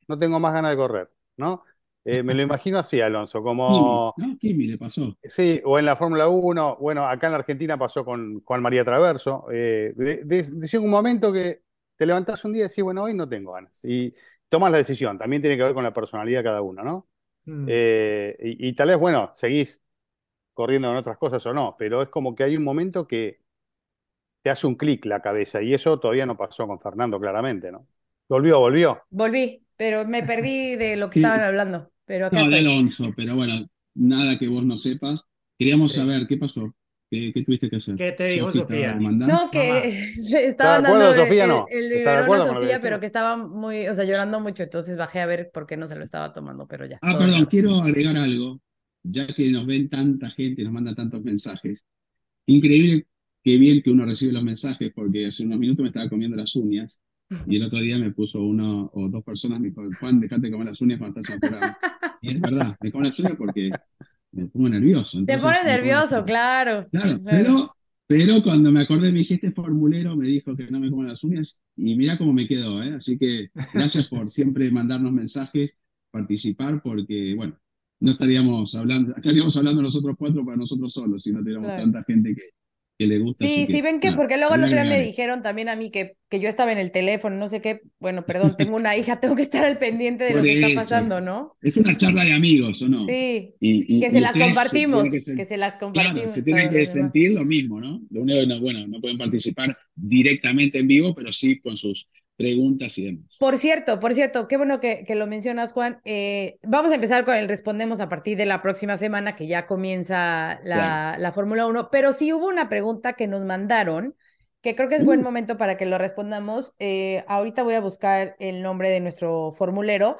no tengo más ganas de correr, ¿no? Eh, me lo <laughs> imagino así, Alonso, Kimi, como, ¿no? Kimi le pasó. sí, o en la Fórmula 1, bueno, acá en la Argentina pasó con Juan María Traverso, eh, de, de- de- un momento que te levantás un día y decís, bueno, hoy no tengo ganas, y tomas la decisión, también tiene que ver con la personalidad de cada uno, ¿no? Mm. Eh, y, y tal vez, bueno, seguís corriendo en otras cosas o no, pero es como que hay un momento que te hace un clic la cabeza y eso todavía no pasó con Fernando, claramente, ¿no? Volvió, volvió. Volví, pero me perdí de lo que Sí. estaban hablando. Pero acá No, de. Alonso, pero bueno, nada que vos no sepas. Queríamos Sí. saber qué pasó, qué, qué tuviste que hacer. ¿Qué te dijo estaba Sofía? No, que <laughs> le de acuerdo, dando el, Sofía, el- no? el ¿Está de biberón a Sofía, pero que estaba muy, o sea, llorando mucho, entonces bajé a ver por qué no se lo estaba tomando, pero ya. Ah, perdón, bien. quiero agregar algo, ya que nos ven tanta gente, nos manda tantos mensajes. Increíble que bien que uno recibe los mensajes, porque hace unos minutos me estaba comiendo las uñas y el otro día me puso uno o dos personas, me dijo, Juan, dejate de comer las uñas cuando estás apurado. Y es verdad, me como las uñas porque me pongo nervioso. Te pones nervioso, claro. Claro, Claro. pero, pero cuando me acordé, me dije, este formulero me dijo que no me coman las uñas y mira cómo me quedó, ¿eh? Así que gracias por <laughs> siempre mandarnos mensajes, participar, porque, bueno, no estaríamos hablando, estaríamos hablando nosotros cuatro para nosotros solos si no tuviéramos Claro. tanta gente que, que le gusta. Sí, sí, que, ven que, porque luego el otro día me dijeron también a mí que, que yo estaba en el teléfono, no sé qué. Bueno, perdón, tengo una hija, tengo que estar al pendiente de lo que está pasando, ¿no? Es una charla de amigos, ¿o no? Sí, Y, y- que y se la compartimos, que ser- que se la Claro, compartimos. se tienen que sentir lo mismo, ¿no? Lo único que no, bueno, no pueden participar directamente en vivo, pero sí con sus preguntas y demás. Por cierto, por cierto, qué bueno que, que lo mencionas, Juan. Eh, vamos a empezar con el respondemos a partir de la próxima semana, que ya comienza la, la Fórmula 1, pero sí hubo una pregunta que nos mandaron, que creo que es buen Uh. momento para que lo respondamos. Eh, ahorita voy a buscar el nombre de nuestro formulero,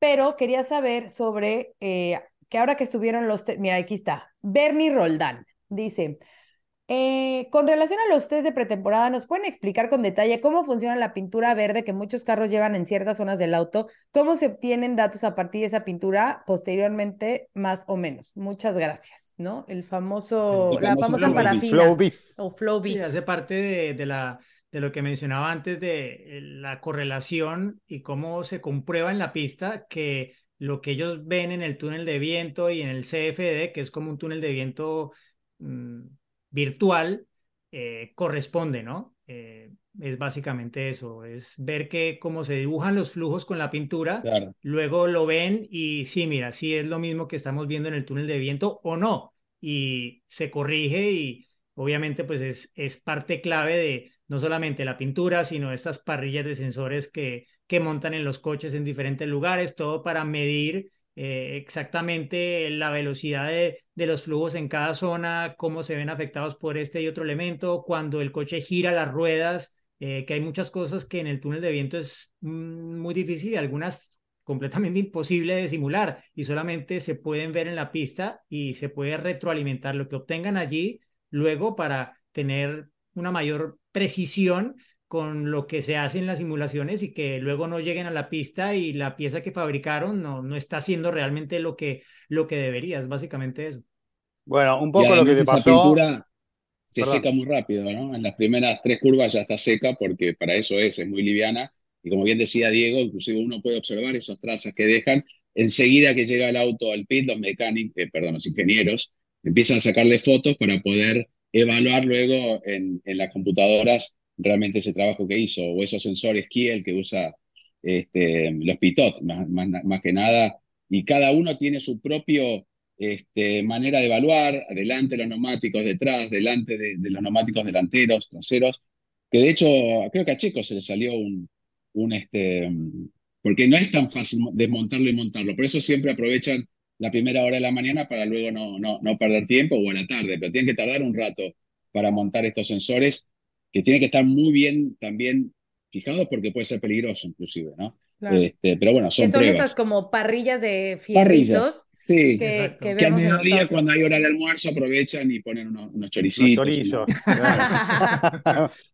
pero quería saber sobre eh, que ahora que estuvieron los... Mira, aquí está. Bernie Roldán dice... Eh, con relación a los test de pretemporada, ¿nos pueden explicar con detalle cómo funciona la pintura verde que muchos carros llevan en ciertas zonas del auto? ¿Cómo se obtienen datos a partir de esa pintura posteriormente, más o menos? Muchas gracias, ¿no? El famoso, El la famosa parafina Flow Biz. o flow Sí, hace parte de, de la, de lo que mencionaba antes de eh, la correlación y cómo se comprueba en la pista que lo que ellos ven en el túnel de viento y en el CFD, que es como un túnel de viento mm, virtual, eh, corresponde, ¿no? Eh, es básicamente eso, es ver que cómo se dibujan los flujos con la pintura, luego lo ven y sí, mira, sí es lo mismo que estamos viendo en el túnel de viento o no, y se corrige y obviamente pues es, es parte clave de no solamente la pintura, sino estas parrillas de sensores que, que montan en los coches en diferentes lugares, todo para medir eh, exactamente la velocidad de, los flujos en cada zona, cómo se ven afectados por este y otro elemento, cuando el coche gira las ruedas, eh, que hay muchas cosas que en el túnel de viento es mm, muy difícil y algunas completamente <laughs> imposible de simular y solamente se pueden ver en la pista y se puede retroalimentar lo que obtengan allí luego para tener una mayor precisión con lo que se hace en las simulaciones y que luego no lleguen a la pista y la pieza que fabricaron no, no está haciendo realmente lo que, lo que debería, es básicamente eso. Bueno, un poco lo que se pasó... Pintura se seca muy rápido, ¿no? En las primeras tres curvas ya está seca porque para eso es, es muy liviana. Y como bien decía Diego, inclusive uno puede observar esas trazas que dejan. Enseguida que llega el auto al pit, los mecánicos, eh, perdón, los ingenieros, empiezan a sacarle fotos para poder evaluar luego en, en, las computadoras realmente ese trabajo que hizo, o esos sensores Kiel que usa este, los Pitot, más, más, que nada, y cada uno tiene su propio este, manera de evaluar, delante de los neumáticos, detrás, delante de, los neumáticos delanteros, traseros, que de hecho creo que a Checo se le salió un, un este, porque no es tan fácil desmontarlo y montarlo, por eso siempre aprovechan la primera hora de la mañana para luego no, no, no perder tiempo o a la tarde, pero tienen que tardar un rato para montar estos sensores que tienen que estar muy bien también fijados porque puede ser peligroso inclusive, ¿no? Este, pero bueno, son, son estas como parrillas de fierritos sí, que, que, que, al mediodía cuando hay hora de almuerzo aprovechan y ponen unos, unos choricitos. Chorizo.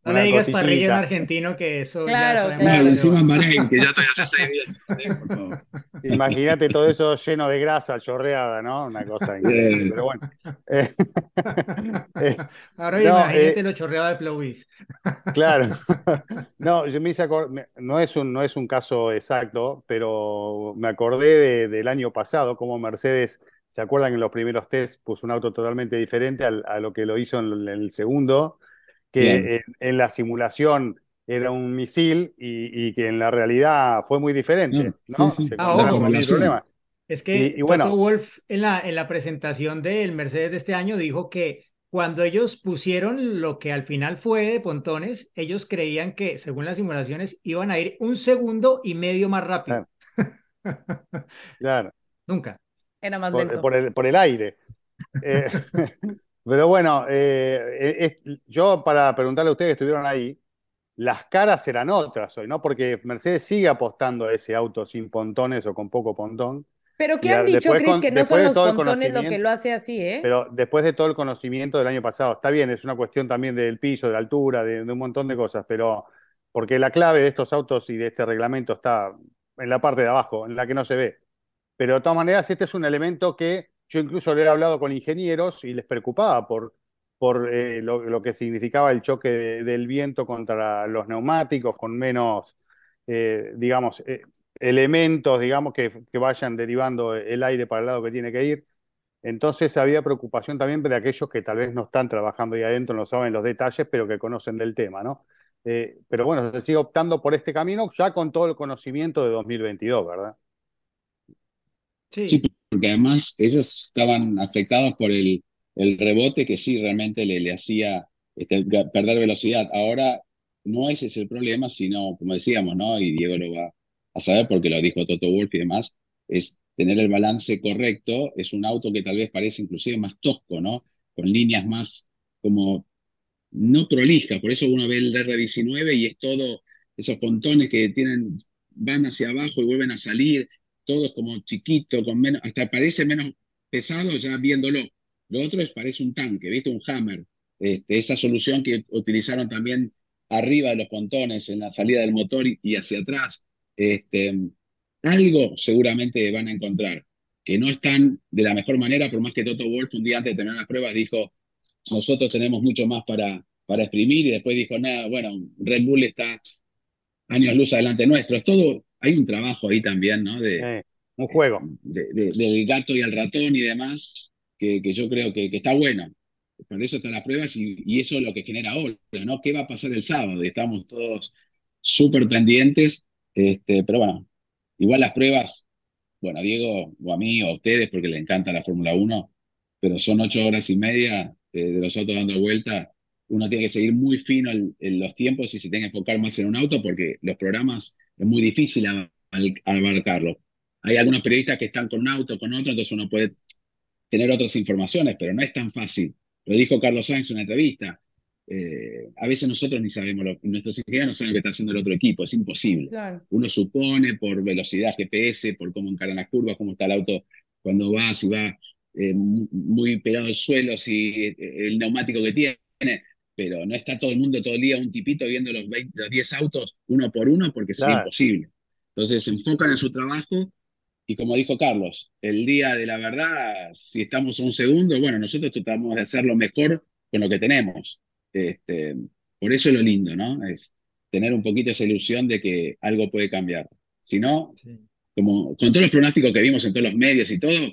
no le digas parrilla en argentino que eso claro, ya claro. No, encima en Bahrein, que ya estoy hace seis días. <laughs> Imagínate todo eso lleno de grasa, chorreada, ¿no? Una cosa increíble, pero bueno. <laughs> <laughs> Eh, Ahora no, imagínate eh, lo chorreado de Flowbiz. claro. No, yo me hice no es un, no es un caso exacto, pero me acordé de, del año pasado, como Mercedes, ¿se acuerdan que en los primeros test puso un auto totalmente diferente al, a lo que lo hizo en, el segundo? Que en, en, la simulación era un misil y, y, que en la realidad fue muy diferente, ¿no? Sí, sí. Ah, ojo, problema. Es que y, y bueno, Toto Wolf en la, en la presentación del Mercedes de este año dijo que cuando ellos pusieron lo que al final fue de pontones, ellos creían que, según las simulaciones, iban a ir un segundo y medio más rápido. Claro. claro. <laughs> Nunca. Era más por, lento. Por el, por el aire. eh, <laughs> pero bueno, eh, es, yo para preguntarle a ustedes que estuvieron ahí, las caras eran otras hoy, ¿no? Porque Mercedes sigue apostando a ese auto sin pontones o con poco pontón. Pero ¿qué han dicho, Chris, que no son los pontones lo que lo hace así, eh? Pero después de todo el conocimiento del año pasado, está bien, es una cuestión también del piso, de la altura, de, de un montón de cosas, pero porque la clave de estos autos y de este reglamento está en la parte de abajo, en la que no se ve. Pero de todas maneras, este es un elemento que yo incluso le he hablado con ingenieros y les preocupaba por, por eh, lo, lo, que significaba el choque de, del viento contra los neumáticos, con menos, eh, digamos, eh, elementos, digamos, que, que, vayan derivando el aire para el lado que tiene que ir. Entonces había preocupación también de aquellos que tal vez no están trabajando ahí adentro, no saben los detalles, pero que conocen del tema, ¿no? Eh, pero bueno, se sigue optando por este camino ya con todo el conocimiento de 2022, ¿verdad? Sí. sí porque además ellos estaban afectados por el, el rebote que sí realmente le, le hacía este, perder velocidad. Ahora no ese es el problema, sino, como decíamos, ¿no? Y Diego lo va a saber porque lo dijo Toto Wolff y demás, es tener el balance correcto. Es un auto que tal vez parece inclusive más tosco, ¿no? Con líneas más como no prolija, por eso uno ve el R19 y es todo esos pontones que tienen, van hacia abajo y vuelven a salir, todos como chiquito, con menos, hasta parece menos pesado ya viéndolo. Lo otro es parece un tanque, ¿viste? Un hammer. Este, esa solución que utilizaron también arriba de los pontones, en la salida del motor y, y hacia atrás. Este, algo seguramente van a encontrar, que no están de la mejor manera, por más que Toto Wolf un día antes de tener las pruebas dijo, nosotros tenemos mucho más para, para exprimir y después dijo, nada, bueno, Red Bull está años luz adelante nuestro. Es todo, hay un trabajo ahí también, ¿no? De, Un juego. de- de- del gato y el ratón y demás, que, que yo creo que, que está bueno. Por eso están las pruebas y, y eso es lo que genera ahora, ¿no? ¿Qué va a pasar el sábado? Y estamos todos súper pendientes, este, pero bueno, igual las pruebas, bueno, a Diego o a mí o a ustedes, porque le encanta la Fórmula 1, pero son ocho horas y media de, de los autos dando vuelta. Uno tiene que seguir muy fino en, en los tiempos y se tiene que enfocar más en un auto porque los programas es muy difícil abarcarlo. Hay algunos periodistas que están con un auto, con otro, entonces uno puede tener otras informaciones, pero no es tan fácil. Lo dijo Carlos Sainz en una entrevista. Eh, a veces nosotros ni sabemos, lo, nuestros ingenieros no saben lo que está haciendo el otro equipo, es imposible. Claro. Uno supone por velocidad GPS, por cómo encaran las curvas, cómo está el auto cuando va, si va eh, mu- muy pegado al suelo, si eh, el neumático que tiene, pero no está todo el mundo todo el día un tipito viendo los, 20 los 10 autos uno por uno porque sería Claro. imposible. Entonces se enfocan en su trabajo y como dijo Carlos, el día de la verdad, si estamos a un segundo, bueno, nosotros tratamos de hacer lo mejor con lo que tenemos. Este, por eso es lo lindo, ¿no? Es tener un poquito esa ilusión de que algo puede cambiar. Si no, Sí. como con todos los pronósticos que vimos en todos los medios y todo,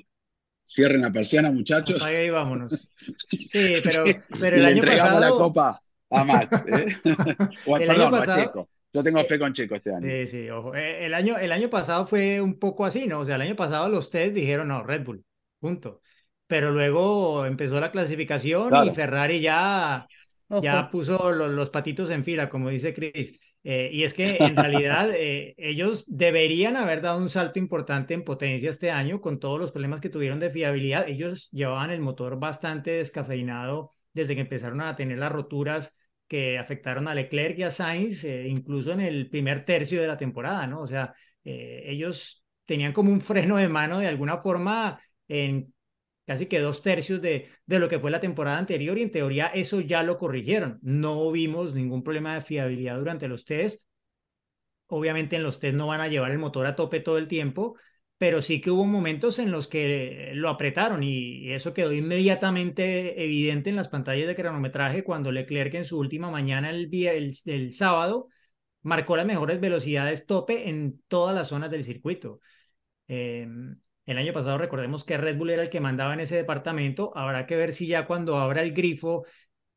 cierren la persiana, muchachos, Apague y vámonos. <laughs> Sí, pero, pero y el le año entregamos la pasado. copa a Max. ¿eh? <laughs> o, El perdón, año a pasado- Checo. Yo tengo fe con Checo este año. Sí, sí, ojo. Eh, El año, el año pasado fue un poco así, ¿no? O sea, el año pasado los test dijeron, no, Red Bull, punto. Pero luego empezó la clasificación y Claro. Ferrari ya, Ojo. ya puso lo- los, patitos en fila, como dice Chris. Eh, y es que en realidad <laughs> eh, ellos deberían haber dado un salto importante en potencia este año con todos los problemas que tuvieron de fiabilidad. Ellos llevaban el motor bastante descafeinado desde que empezaron a tener las roturas que afectaron a Leclerc y a Sainz, eh, incluso en el primer tercio de la temporada, ¿no? O sea, eh, ellos tenían como un freno de mano de alguna forma en casi que dos tercios de, de lo que fue la temporada anterior y en teoría eso ya lo corrigieron. No vimos ningún problema de fiabilidad durante los test. Obviamente en los test no van a llevar el motor a tope todo el tiempo, pero sí que hubo momentos en los que lo apretaron y eso quedó inmediatamente evidente en las pantallas de cronometraje cuando Leclerc en su última mañana el, el, sábado marcó las mejores velocidades tope en todas las zonas del circuito. Eh, el año pasado recordemos que Red Bull era el que mandaba en ese departamento. Habrá que ver si ya cuando abra el grifo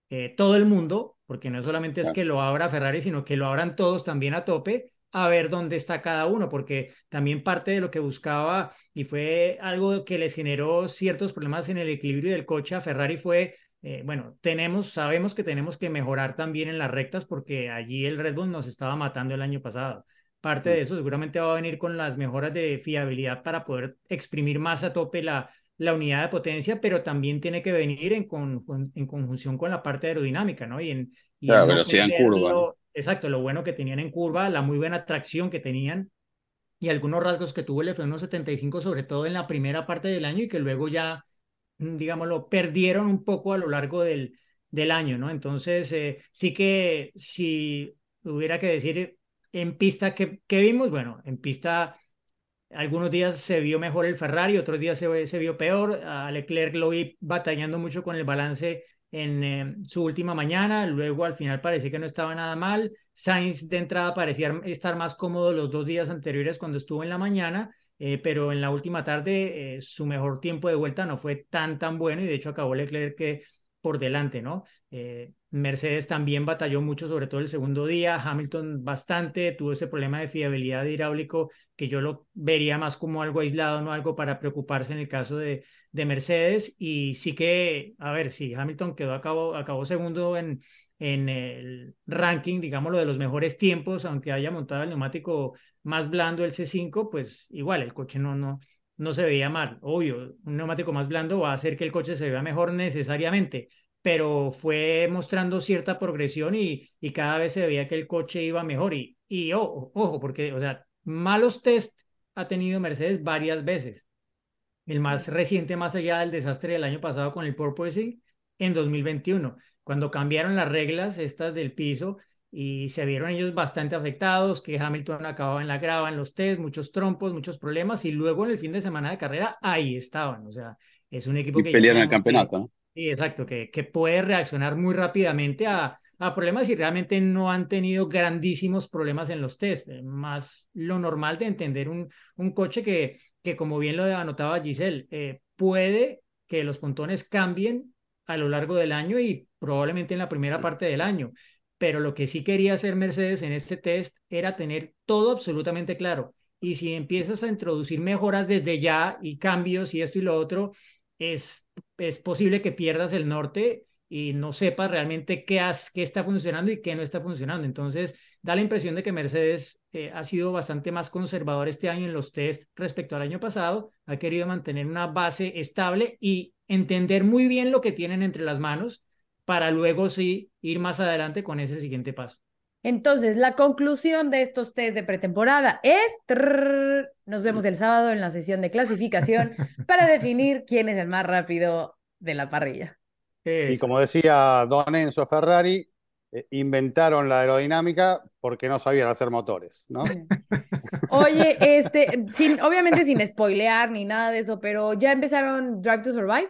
eh, todo el mundo, porque no solamente es que lo abra Ferrari, sino que lo abran todos también a tope, a ver dónde está cada uno, porque también parte de lo que buscaba y fue algo que les generó ciertos problemas en el equilibrio del coche a Ferrari fue, eh, bueno, tenemos, sabemos que tenemos que mejorar también en las rectas porque allí el Red Bull nos estaba matando el año pasado. Parte de eso seguramente va a venir con las mejoras de fiabilidad para poder exprimir más a tope la, la unidad de potencia, pero también tiene que venir en, con, en conjunción con la parte aerodinámica, ¿no? Y en, y Claro, en no velocidad en curva, lo- ¿no? Exacto, lo bueno que tenían en curva, la muy buena tracción que tenían y algunos rasgos que tuvo el F1 75, sobre todo en la primera parte del año y que luego ya, mm, digámoslo, perdieron un poco a lo largo del, del año, ¿no? Entonces, eh, sí que si hubiera que decir en pista que vimos, bueno, en pista algunos días se vio mejor el Ferrari, otros días se, se vio peor. A Leclerc lo vi batallando mucho con el balance en eh, su última mañana, luego al final parecía que no estaba nada mal. Sainz de entrada parecía estar más cómodo los dos días anteriores cuando estuvo en la mañana, eh, pero en la última tarde eh, su mejor tiempo de vuelta no fue tan tan bueno y de hecho acabó Leclerc que por delante, ¿no? Eh, Mercedes también batalló mucho, sobre todo el segundo día, Hamilton bastante, tuvo ese problema de fiabilidad hidráulico que yo lo vería más como algo aislado, no algo para preocuparse en el caso de, de Mercedes. Y sí que, a ver, si Hamilton quedó, acabó, acabó segundo en, en el ranking, digámoslo, de los mejores tiempos, aunque haya montado el neumático más blando, el C5, pues igual el coche no, no, no se veía mal. Obvio, un neumático más blando va a hacer que el coche se vea mejor necesariamente, pero fue mostrando cierta progresión y, y cada vez se veía que el coche iba mejor. Y, y ojo, ojo, porque, o sea, malos test ha tenido Mercedes varias veces. El más reciente, más allá del desastre del año pasado con el porpoising, en 2021, cuando cambiaron las reglas estas del piso y se vieron ellos bastante afectados, que Hamilton acababa en la grava en los test, muchos trompos, muchos problemas, y luego en el fin de semana de carrera ahí estaban. O sea, es un equipo Y que... pelean el campeonato, ¿no? Sí, exacto, que, que puede reaccionar muy rápidamente a, a problemas y realmente no han tenido grandísimos problemas en los test. eh, Más lo normal de entender un, un coche que que como bien lo anotaba Giselle, eh, puede que los pontones cambien a lo largo del año y probablemente en la primera parte del año. Pero lo que sí quería hacer Mercedes en este test era tener todo absolutamente claro. Y si empiezas a introducir mejoras desde ya y cambios y esto y lo otro, es, es posible que pierdas el norte y no sepas realmente qué, has, qué está funcionando y qué no está funcionando. Entonces, da la impresión de que Mercedes eh, ha sido bastante más conservador este año en los test respecto al año pasado, ha querido mantener una base estable y entender muy bien lo que tienen entre las manos para luego sí ir más adelante con ese siguiente paso. Entonces, la conclusión de estos test de pretemporada es, nos vemos el sábado en la sesión de clasificación <laughs> para definir quién es el más rápido de la parrilla. Y como decía Don Enzo Ferrari, eh, inventaron la aerodinámica porque no sabían hacer motores, ¿no? Oye, este, sin, obviamente sin spoilear ni nada de eso, pero ¿ya empezaron Drive to Survive?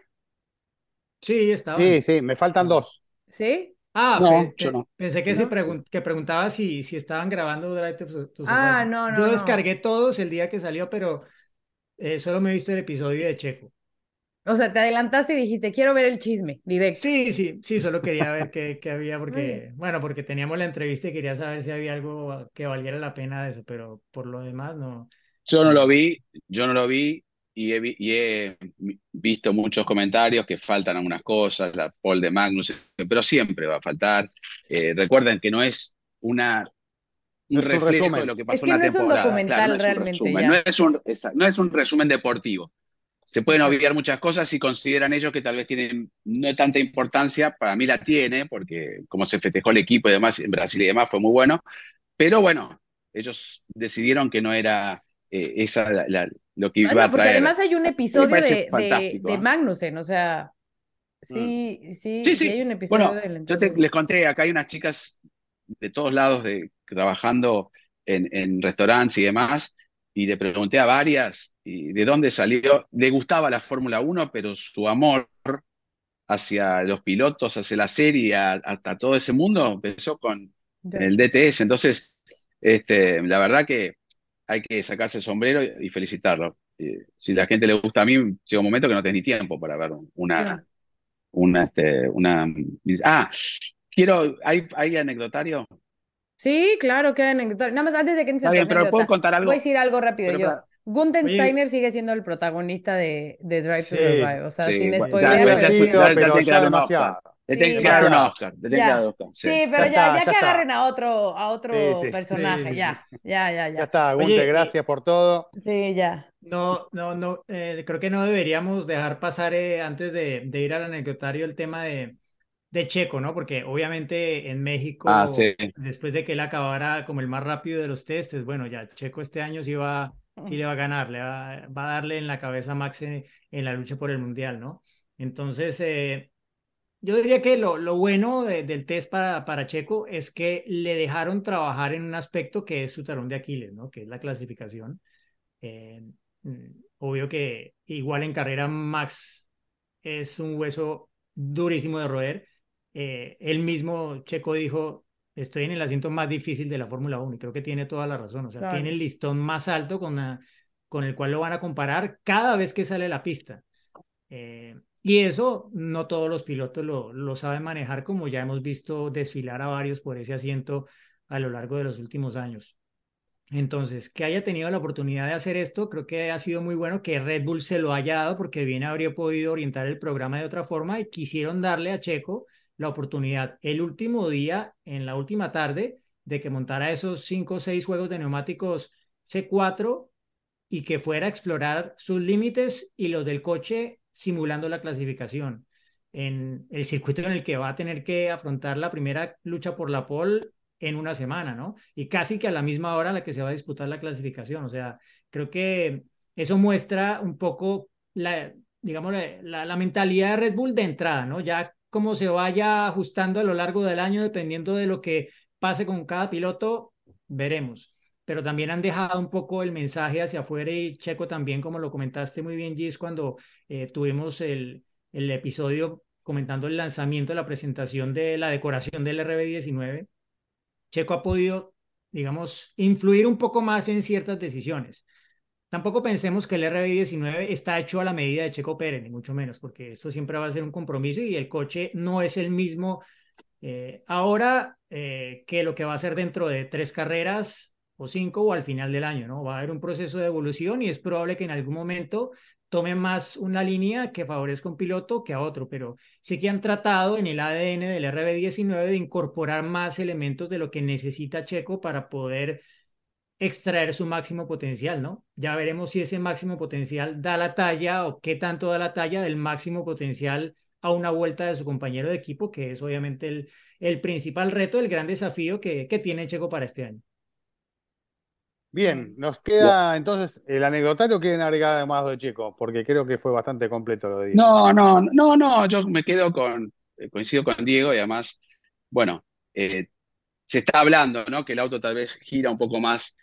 Sí, estaba. Sí, sí, me faltan dos. ¿Sí? Ah, No, pe- yo no. pensé que, ¿No? se pregun- que preguntaba si, si estaban grabando Drive to, Su- to Ah, no, no, Yo no. descargué todos el día que salió, pero eh, solo me he visto el episodio de Checo. O sea, te adelantaste y dijiste, quiero ver el chisme, directo. Sí, sí, sí, solo quería ver qué, qué había, porque, bueno, porque teníamos la entrevista y quería saber si había algo que valiera la pena de eso, pero por lo demás no. Yo no lo vi, yo no lo vi y he, vi- y he visto muchos comentarios que faltan algunas cosas, la Paul de Magnus, pero siempre va a faltar. Eh, recuerden que no es una, un No es un reflejo resumen. de lo que pasó Es que en la no es un documental Claro, no es un realmente resumen, ya. no es un, esa- no es un resumen deportivo. Se pueden obviar muchas cosas si consideran ellos que tal vez tienen no tanta importancia. Para mí la tiene, porque como se festejó el equipo y demás en Brasil y demás fue muy bueno. Pero bueno, ellos decidieron que no era eh, esa la- la- lo que Ah, iba a no, porque además hay un episodio de, de, de ¿eh? Magnussen, o sea, sí, sí, Sí, sí, sí. hay un episodio Bueno, del yo te- les conté, acá hay unas chicas de todos lados de, trabajando en, en restaurantes y demás, y le pregunté a varias y de dónde salió. Le gustaba la Fórmula 1, pero su amor hacia los pilotos, hacia la serie, a- hasta todo ese mundo, empezó con el DTS. Entonces, este, la verdad que hay que sacarse el sombrero y felicitarlo. Eh, si la gente le gusta a mí, llega un momento que no tenés ni tiempo para ver una, este, una... Ah, quiero, ¿hay, hay anecdotario? Sí, claro, queda anecdotario. Nada más antes de que Está bien, pero ¿puedo contar algo? voy a decir algo rápido Pero yo. Gunther. Steiner sigue siendo el protagonista de, de Drive to Sí, Survive, o sea, sí, sin spoiler. ya- ya- que demasiado. Le tienen que dar un. Oscar, le tienen que dar un Oscar, sí. Sí, pero Ya ya, está, ya ya que está. agarren a otro, a otro Sí, sí. personaje, Sí, sí, ya, ya, ya, Ya ya. está, Oye, Gunter, y- gracias por todo. Sí, ya. No, no, no, eh, creo que no deberíamos dejar pasar eh, antes de, de ir al anecdotario el tema de, de Checo, ¿no? Porque obviamente en México, Ah, sí. después de que él acabara como el más rápido de los testes, bueno, ya Checo este año sí va, sí le va a ganar, le va, va a darle en la cabeza a Max en, en la lucha por el Mundial, ¿no? Entonces, eh, yo diría que lo, lo bueno de- del test para, para Checo es que le dejaron trabajar en un aspecto que es su talón de Aquiles, ¿no? Que es la clasificación. Eh, mm, obvio que igual en carrera Max es un hueso durísimo de roer. Eh, él mismo, Checo, dijo, estoy en el asiento más difícil de la Fórmula 1 y creo que tiene toda la razón. O sea, Claro. tiene el listón más alto con, la- con el cual lo van a comparar cada vez que sale a la pista. Eh, y eso no todos los pilotos lo, saben manejar, como ya hemos visto desfilar a varios por ese asiento a lo largo de los últimos años. Entonces, que haya tenido la oportunidad de hacer esto, creo que ha sido muy bueno que Red Bull se lo haya dado porque bien habría podido orientar el programa de otra forma y quisieron darle a Checo la oportunidad el último día, en la última tarde, de que montara esos cinco o seis juegos de neumáticos C4 y que fuera a explorar sus límites y los del coche simulando la clasificación en el circuito en el que va a tener que afrontar la primera lucha por la pole en una semana, ¿no? Y casi que a la misma hora a la que se va a disputar la clasificación. O sea, creo que eso muestra un poco la, digamos, la, mentalidad de Red Bull de entrada, ¿no? Ya cómo se vaya ajustando a lo largo del año, dependiendo de lo que pase con cada piloto, veremos. Pero también han dejado un poco el mensaje hacia afuera y Checo también, como lo comentaste muy bien, Gis, cuando eh, tuvimos el, el episodio comentando el lanzamiento, la presentación de la decoración del RB19. Checo ha podido, digamos, influir un poco más en ciertas decisiones. tampoco pensemos que el RB19 está hecho a la medida de Checo Pérez, ni mucho menos, porque esto siempre va a ser un compromiso y el coche no es el mismo eh, ahora eh, que lo que va a ser dentro de tres carreras o cinco o al final del año, ¿no? Va a haber un proceso de evolución y es probable que en algún momento tome más una línea que favorezca un piloto que a otro, pero sí que han tratado en el ADN del RB19 de incorporar más elementos de lo que necesita Checo para poder extraer su máximo potencial, ¿no? Ya veremos si ese máximo potencial da la talla o qué tanto da la talla del máximo potencial a una vuelta de su compañero de equipo, que es obviamente el, el principal reto, el gran desafío que, que tiene Checo para este año. Bien, nos queda entonces el anecdotario. ¿Quieren agregar además de Checo? Porque creo que fue bastante completo lo de Diego. No, no, no, no, yo me quedo con, eh, coincido con Diego y además, bueno, eh, se está hablando, ¿no? Que el auto tal vez gira un poco más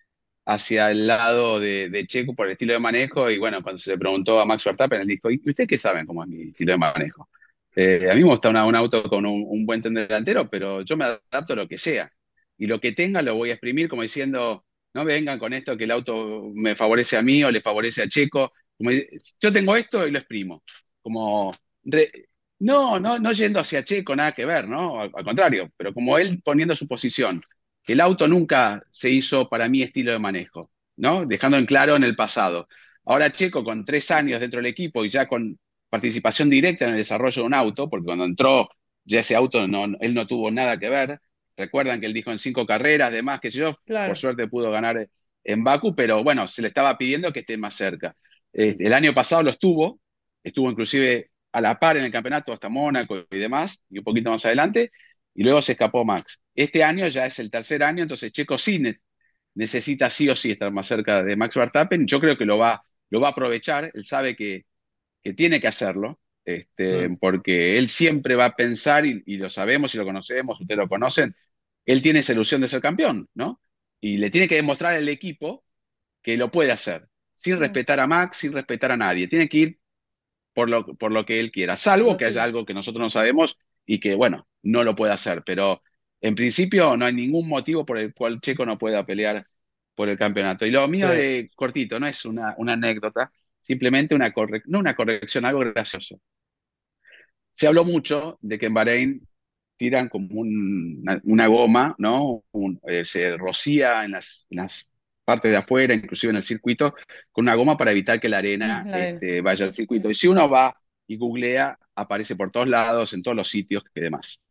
hacia el lado de, Checo por el estilo de manejo y bueno, cuando se le preguntó a Max Verstappen, él dijo, ¿y ustedes qué saben cómo es mi estilo de manejo? Eh, a mí me gusta un auto con un, un buen tren delantero, pero yo me adapto a lo que sea. Y lo que tenga lo voy a exprimir como diciendo no vengan con esto que el auto me favorece a mí o le favorece a Checo. Como, yo tengo esto y lo exprimo. Como, no, no, no yendo hacia Checo, nada que ver, ¿no? Al, contrario, pero como él poniendo su posición, el auto nunca se hizo para mi estilo de manejo, ¿no? Dejando en claro en el pasado. Ahora Checo, con tres años dentro del equipo y ya con participación directa en el desarrollo de un auto, porque cuando entró ya ese auto no, él no tuvo nada que ver, Recuerdan que él dijo en cinco carreras, demás, que yo, por suerte pudo ganar en Baku, pero bueno, se le estaba pidiendo que esté más cerca. Eh, el año pasado lo estuvo, estuvo inclusive a la par en el campeonato hasta Mónaco y demás, y un poquito más adelante, y luego se escapó Max. Este año ya es el tercer año, entonces Checo sí necesita sí o sí estar más cerca de Max Verstappen, yo creo que lo va, lo va a aprovechar, él sabe que, que tiene que hacerlo, este, porque él siempre va a pensar, y, y, lo sabemos y lo conocemos, ustedes lo conocen, él tiene esa ilusión de ser campeón, ¿no? Y le tiene que demostrar al equipo que lo puede hacer, sin respetar a Max, sin respetar a nadie. Tiene que ir por lo, por lo que él quiera, salvo que haya algo que nosotros no sabemos y que, bueno, no lo puede hacer. Pero en principio no hay ningún motivo por el cual Checo no pueda pelear por el campeonato. Y lo mío de cortito, no es una, una anécdota, simplemente una, no una corrección, algo gracioso. Se habló mucho de que en Bahrein tiran como una, goma, ¿no? Eh, se rocía en las, partes de afuera, inclusive en el circuito, con una goma para evitar que <laughs> la arena, este, vaya al circuito. Y si uno va y googlea, aparece por todos lados, en todos los sitios y demás.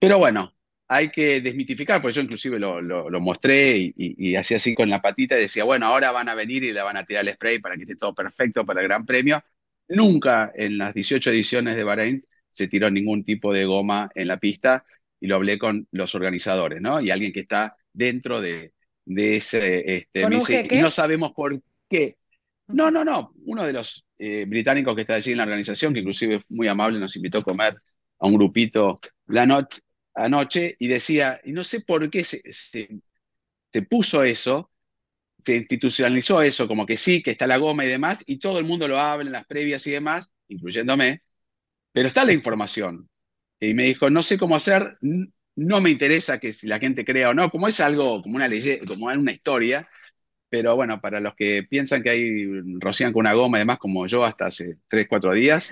Pero bueno, hay que desmitificar, porque yo inclusive lo, mostré y, y, hacía así con la patita y decía, bueno, ahora van a venir y le van a tirar el spray para que esté todo perfecto para el Gran Premio. Nunca en las 18 ediciones de Bahrein se tiró ningún tipo de goma en la pista y lo hablé con los organizadores, ¿no? Y alguien que está dentro de, de ese... Este, y no sabemos por qué. No, no, no. Uno de los eh, británicos que está allí en la organización, que inclusive muy amable, nos invitó a comer a un grupito la noche anoche y decía, y no sé por qué se, se, puso eso, se institucionalizó eso, como que sí, que está la goma y demás, y todo el mundo lo habla en las previas y demás, incluyéndome, pero está la información. Y me dijo, no sé cómo hacer, no me interesa que si la gente crea o no, como es algo, como una ley, como una historia, pero bueno, para los que piensan que hay rocían con una goma y demás, como yo hasta hace 3, 4 días,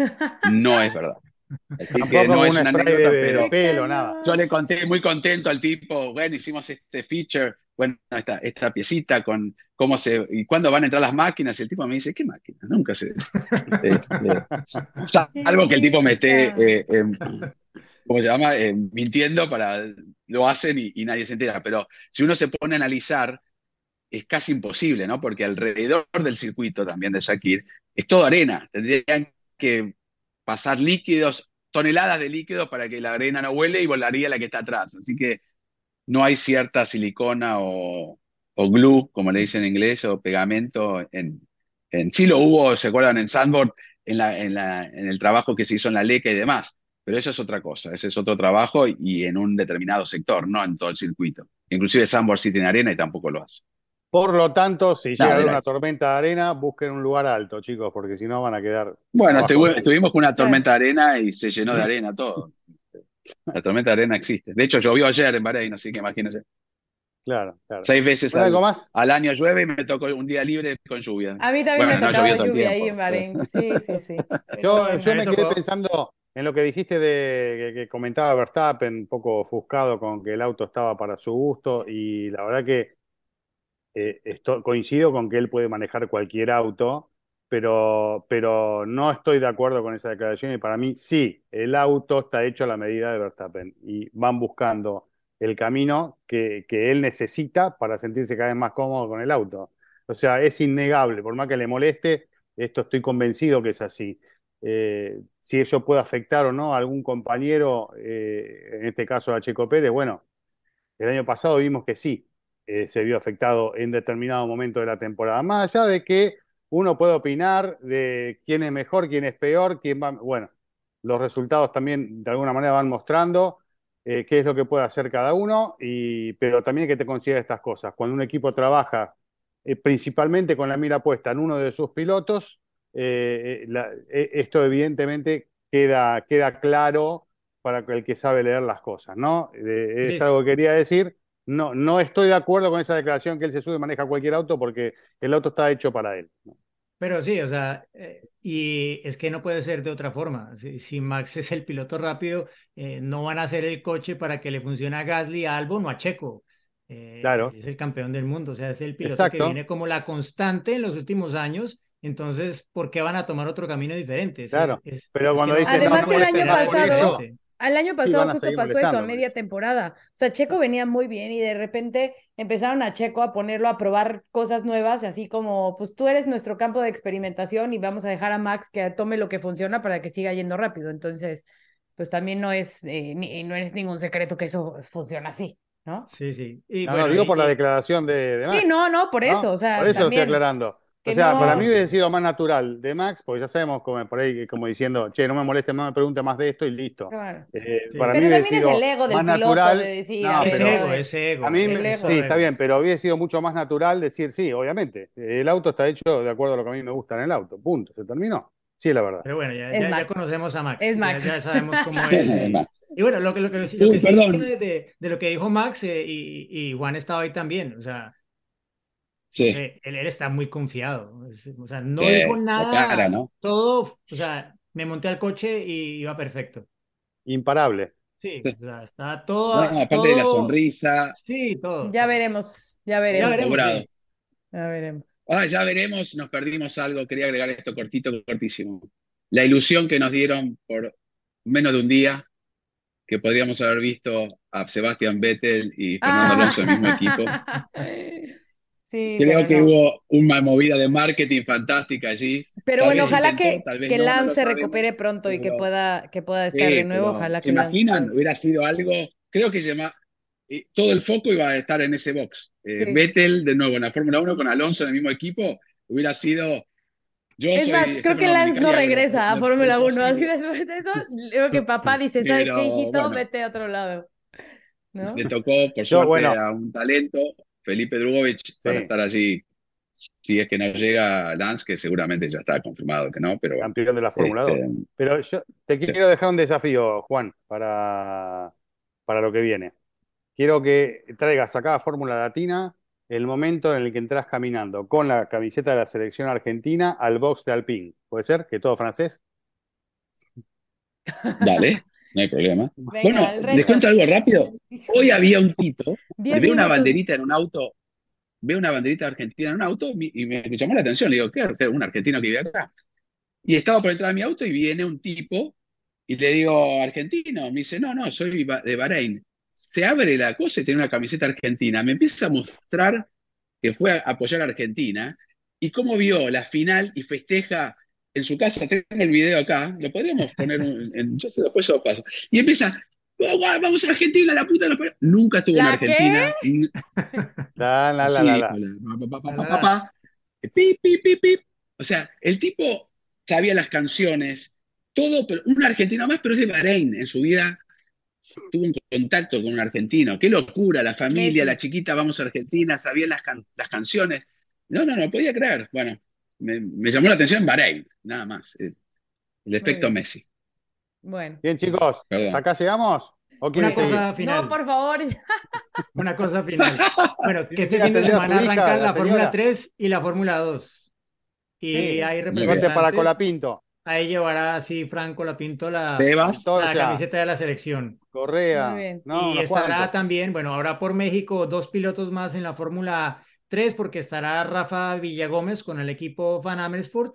no es verdad. <laughs> Así que no es una anécdota, pero pelo, nada. yo le conté muy contento al tipo, bueno, hicimos este feature, bueno, esta, esta piecita con cómo se, y cuándo van a entrar las máquinas, y el tipo me dice, ¿qué máquinas? Nunca se... Este, <laughs> algo que el tipo me esté, eh, em, ¿cómo se llama? Eh, mintiendo para, lo hacen y, nadie se entera, pero si uno se pone a analizar, es casi imposible, ¿no? Porque alrededor del circuito también de Shakir es todo arena, tendrían que pasar líquidos, toneladas de líquidos para que la arena no huele y volaría la que está atrás, así que no hay cierta silicona o, o glue, como le dicen en inglés, o pegamento. En, en, sí lo hubo, se acuerdan, en Sandboard, en, la, en, la, en el trabajo que se hizo en la LECA y demás. Pero eso es otra cosa, ese es otro trabajo y en un determinado sector, no en todo el circuito. Inclusive Sandboard sí tiene arena y tampoco lo hace. Por lo tanto, si llega una tormenta de arena, busquen un lugar alto, chicos, porque si no van a quedar. Bueno, estuvimos con una tormenta de arena y se llenó de arena todo. La tormenta de arena existe. De hecho, llovió ayer en Bahrein, así que imagínense. Claro, claro. Seis veces Bueno, al, ¿Algo más? al año llueve y me tocó un día libre con lluvia. A mí también Bueno, me no todo el lluvia ahí en Bahrein. Sí, sí, sí. <laughs> Yo, yo me quedé tocó. pensando en lo que dijiste de que, que comentaba Verstappen, un poco ofuscado con que el auto estaba para su gusto, y la verdad que eh, esto- coincido con que él puede manejar cualquier auto, pero, pero no estoy de acuerdo con esa declaración y para mí sí, el auto está hecho a la medida de Verstappen y van buscando el camino que, que él necesita para sentirse cada vez más cómodo con el auto. O sea, es innegable, por más que le moleste, esto estoy convencido que es así. Eh, si eso puede afectar o no a algún compañero, eh, en este caso a Checo Pérez, bueno, el año pasado vimos que sí, eh, se vio afectado en determinado momento de la temporada. Más allá de que uno puede opinar de quién es mejor, quién es peor, quién va. Bueno, los resultados también de alguna manera van mostrando eh, qué es lo que puede hacer cada uno, y, pero también hay que te considerar estas cosas. Cuando un equipo trabaja eh, principalmente con la mira puesta en uno de sus pilotos, eh, la- esto evidentemente queda, queda claro para el que sabe leer las cosas, ¿no? Es algo que quería decir. No, no estoy de acuerdo con esa declaración que él se sube y maneja cualquier auto porque el auto está hecho para él. ¿no? Pero sí, o sea, eh, y es que no puede ser de otra forma. Si, si Max es el piloto rápido, eh, no van a hacer el coche para que le funcione a Gasly, a Albon o a Checo. Eh, Claro. Es el campeón del mundo, o sea, es el piloto Exacto. que viene como la constante en los últimos años. Entonces, ¿por qué van a tomar otro camino diferente? Es- Claro, es- pero es cuando dicen, no Además, el año pasado-. Al año pasado a justo pasó eso a media temporada. O sea, Checo venía muy bien y de repente empezaron a Checo a ponerlo a probar cosas nuevas, así como, pues tú eres nuestro campo de experimentación y vamos a dejar a Max que tome lo que funciona para que siga yendo rápido. Entonces, pues también no es, eh, ni- no es ningún secreto que eso funciona así, ¿no? Sí, sí. Y No, bueno, no, digo y- por la declaración de, de Max. Sí, no, no, por ¿no? eso, o sea, Por eso lo estoy también aclarando. Que O sea, no- para mí hubiera sido más natural de Max, porque ya sabemos como por ahí como diciendo, che, no me moleste más, me pregunte más de esto y listo. Claro. Eh, Sí. para Pero mí también es el ego del piloto natural. de decir, No, es pero- ego, es ego. A mí, ego. sí, está bien, pero hubiera sido mucho más natural decir, sí, obviamente, el auto está hecho de acuerdo a lo que a mí me gusta en el auto, punto, se terminó. Sí, la verdad. Pero bueno, ya, ya, ya conocemos a Max. Es ya- Max. Ya, sabemos <laughs> cómo es. Sí, y- bueno, lo que, lo que, lo que Uy, sí perdón. de, de- de lo que dijo Max eh, y, y Juan estaba ahí también, o sea, Sí. él, él está muy confiado, o sea, no dijo nada, cara, ¿no? todo, o sea, me monté al coche y iba perfecto. Imparable. Sí, o sea, está todo, No, aparte de la sonrisa. Sí, todo. Ya veremos, ya Ya veremos. sí. Ya veremos. Ah, ya veremos, nos perdimos algo. Quería agregar esto cortito, cortísimo. La ilusión que nos dieron por menos de un día, que podríamos haber visto a Sebastián Vettel y Fernando Alonso en el mismo equipo. <laughs> Sí, Creo que no. hubo una movida de marketing fantástica allí. Pero Tal bueno, ojalá intentó, que, que no, no Lance lo se recupere pronto y que pueda, que pueda estar Sí, de nuevo. Ojalá ¿Se que Lance imaginan? pueda. Hubiera sido algo. Creo que llama, eh, todo el foco iba a estar en ese box. Eh, Sí. Vettel, de nuevo, en la Fórmula 1 con Alonso en el mismo equipo, hubiera sido. Yo Es soy más, creo que Lance no regresa a Fórmula lo 1. Así después de eso, creo que papá dice, <laughs> ¿sabes qué, hijito? bueno. Vete a otro lado. ¿No? Le tocó, por Yo, suerte, bueno. a un talento, Felipe Drugovich, para Sí. estar allí. Si es que no llega Lance, que seguramente ya está confirmado que no, pero. Campeón de la Fórmula 2. Este, Pero yo te quiero dejar un desafío, Juan, para, para lo que viene. Quiero que traigas acá a Fórmula Latina el momento en el que entras caminando con la camiseta de la selección argentina al box de Alpine. ¿Puede ser? ¿Que todo francés? dale, <laughs> no hay problema. Venga, bueno, les cuento algo rápido. <laughs> Hoy había un tipo, Diez <laughs> ve una banderita en un auto, ve una banderita argentina en un auto y me llamó la atención. Le digo, era un argentino que vive acá. Y estaba por entrar a mi auto y viene un tipo y le digo, argentino. Me dice, no, no, soy de Bahrein. Se abre la cosa y tiene una camiseta argentina. Me empieza a mostrar que fue a apoyar a Argentina y cómo vio la final y festeja en su casa. Tengo el video acá, lo podríamos poner en, en- yo sé, después se lo paso. Y empieza, "Oh, vamos a Argentina, la puta de los parió". Nunca estuvo en ¿La Argentina. <laughs> La, la, la, la, la. Pip, pip, pip, pip. O sea, el tipo sabía las canciones, todo, pero un argentino más, pero es de Bahrein. En su vida tuvo un contacto con un argentino. Qué locura, la familia, la chiquita, vamos a Argentina, sabía las, can- las canciones. No, no, no podía creer. Bueno, me, me llamó la atención Bahrein, nada más. El, el efecto bien. Messi. Bueno. Bien, chicos, Perdón. ¿hasta acá llegamos? ¿O Una seguir? cosa final. No, por favor. <laughs> Una cosa final. Bueno, que este fin de semana arrancan la la Fórmula señora. 3 y la Fórmula 2. Y Sí. hay representantes. para Colapinto. Ahí llevará así Franco Lapinto la, Sebas. la camiseta de la selección. Correa. Muy bien. No, y estará cuantos. también, bueno, ahora por México dos pilotos más en la Fórmula 3 porque estará Rafa Villagómez con el equipo Van Amersfoort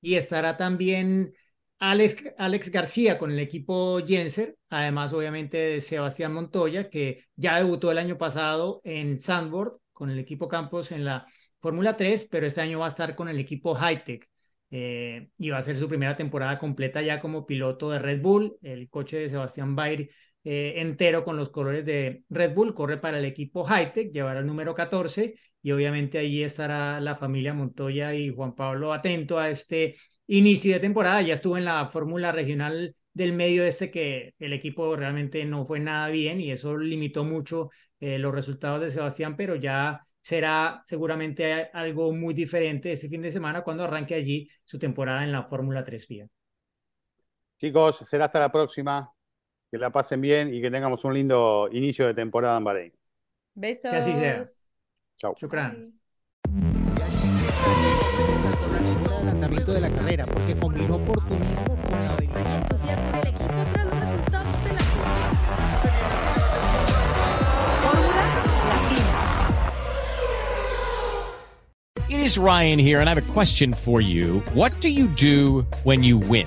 y estará también Alex, García con el equipo Jenser, además obviamente de Sebastián Montoya que ya debutó el año pasado en Sandboard con el equipo Campos en la Fórmula 3, pero este año va a estar con el equipo Hightech. Eh, y va a ser su primera temporada completa ya como piloto de Red Bull. El coche de Sebastián Bair eh, entero con los colores de Red Bull corre para el equipo Hightech, llevará el número 14 y obviamente allí estará la familia Montoya y Juan Pablo atento a este inicio de temporada. Ya estuvo en la Fórmula Regional del medio este que el equipo realmente no fue nada bien y eso limitó mucho eh, los resultados de Sebastián, pero ya será seguramente algo muy diferente este fin de semana cuando arranque allí su temporada en la Fórmula 3 FIA. Chicos, será hasta la próxima. Que la pasen bien y que tengamos un lindo inicio de temporada en Bahrein. Besos. Que así sea. Chau. Shukran. Bye. adelantamiento de la carrera porque combinó oportunismo con la habilidad. entusiasmo del equipo tras los resultados de la Fórmula Latina. It is Ryan here, and I have a question for you. What do you do when you win?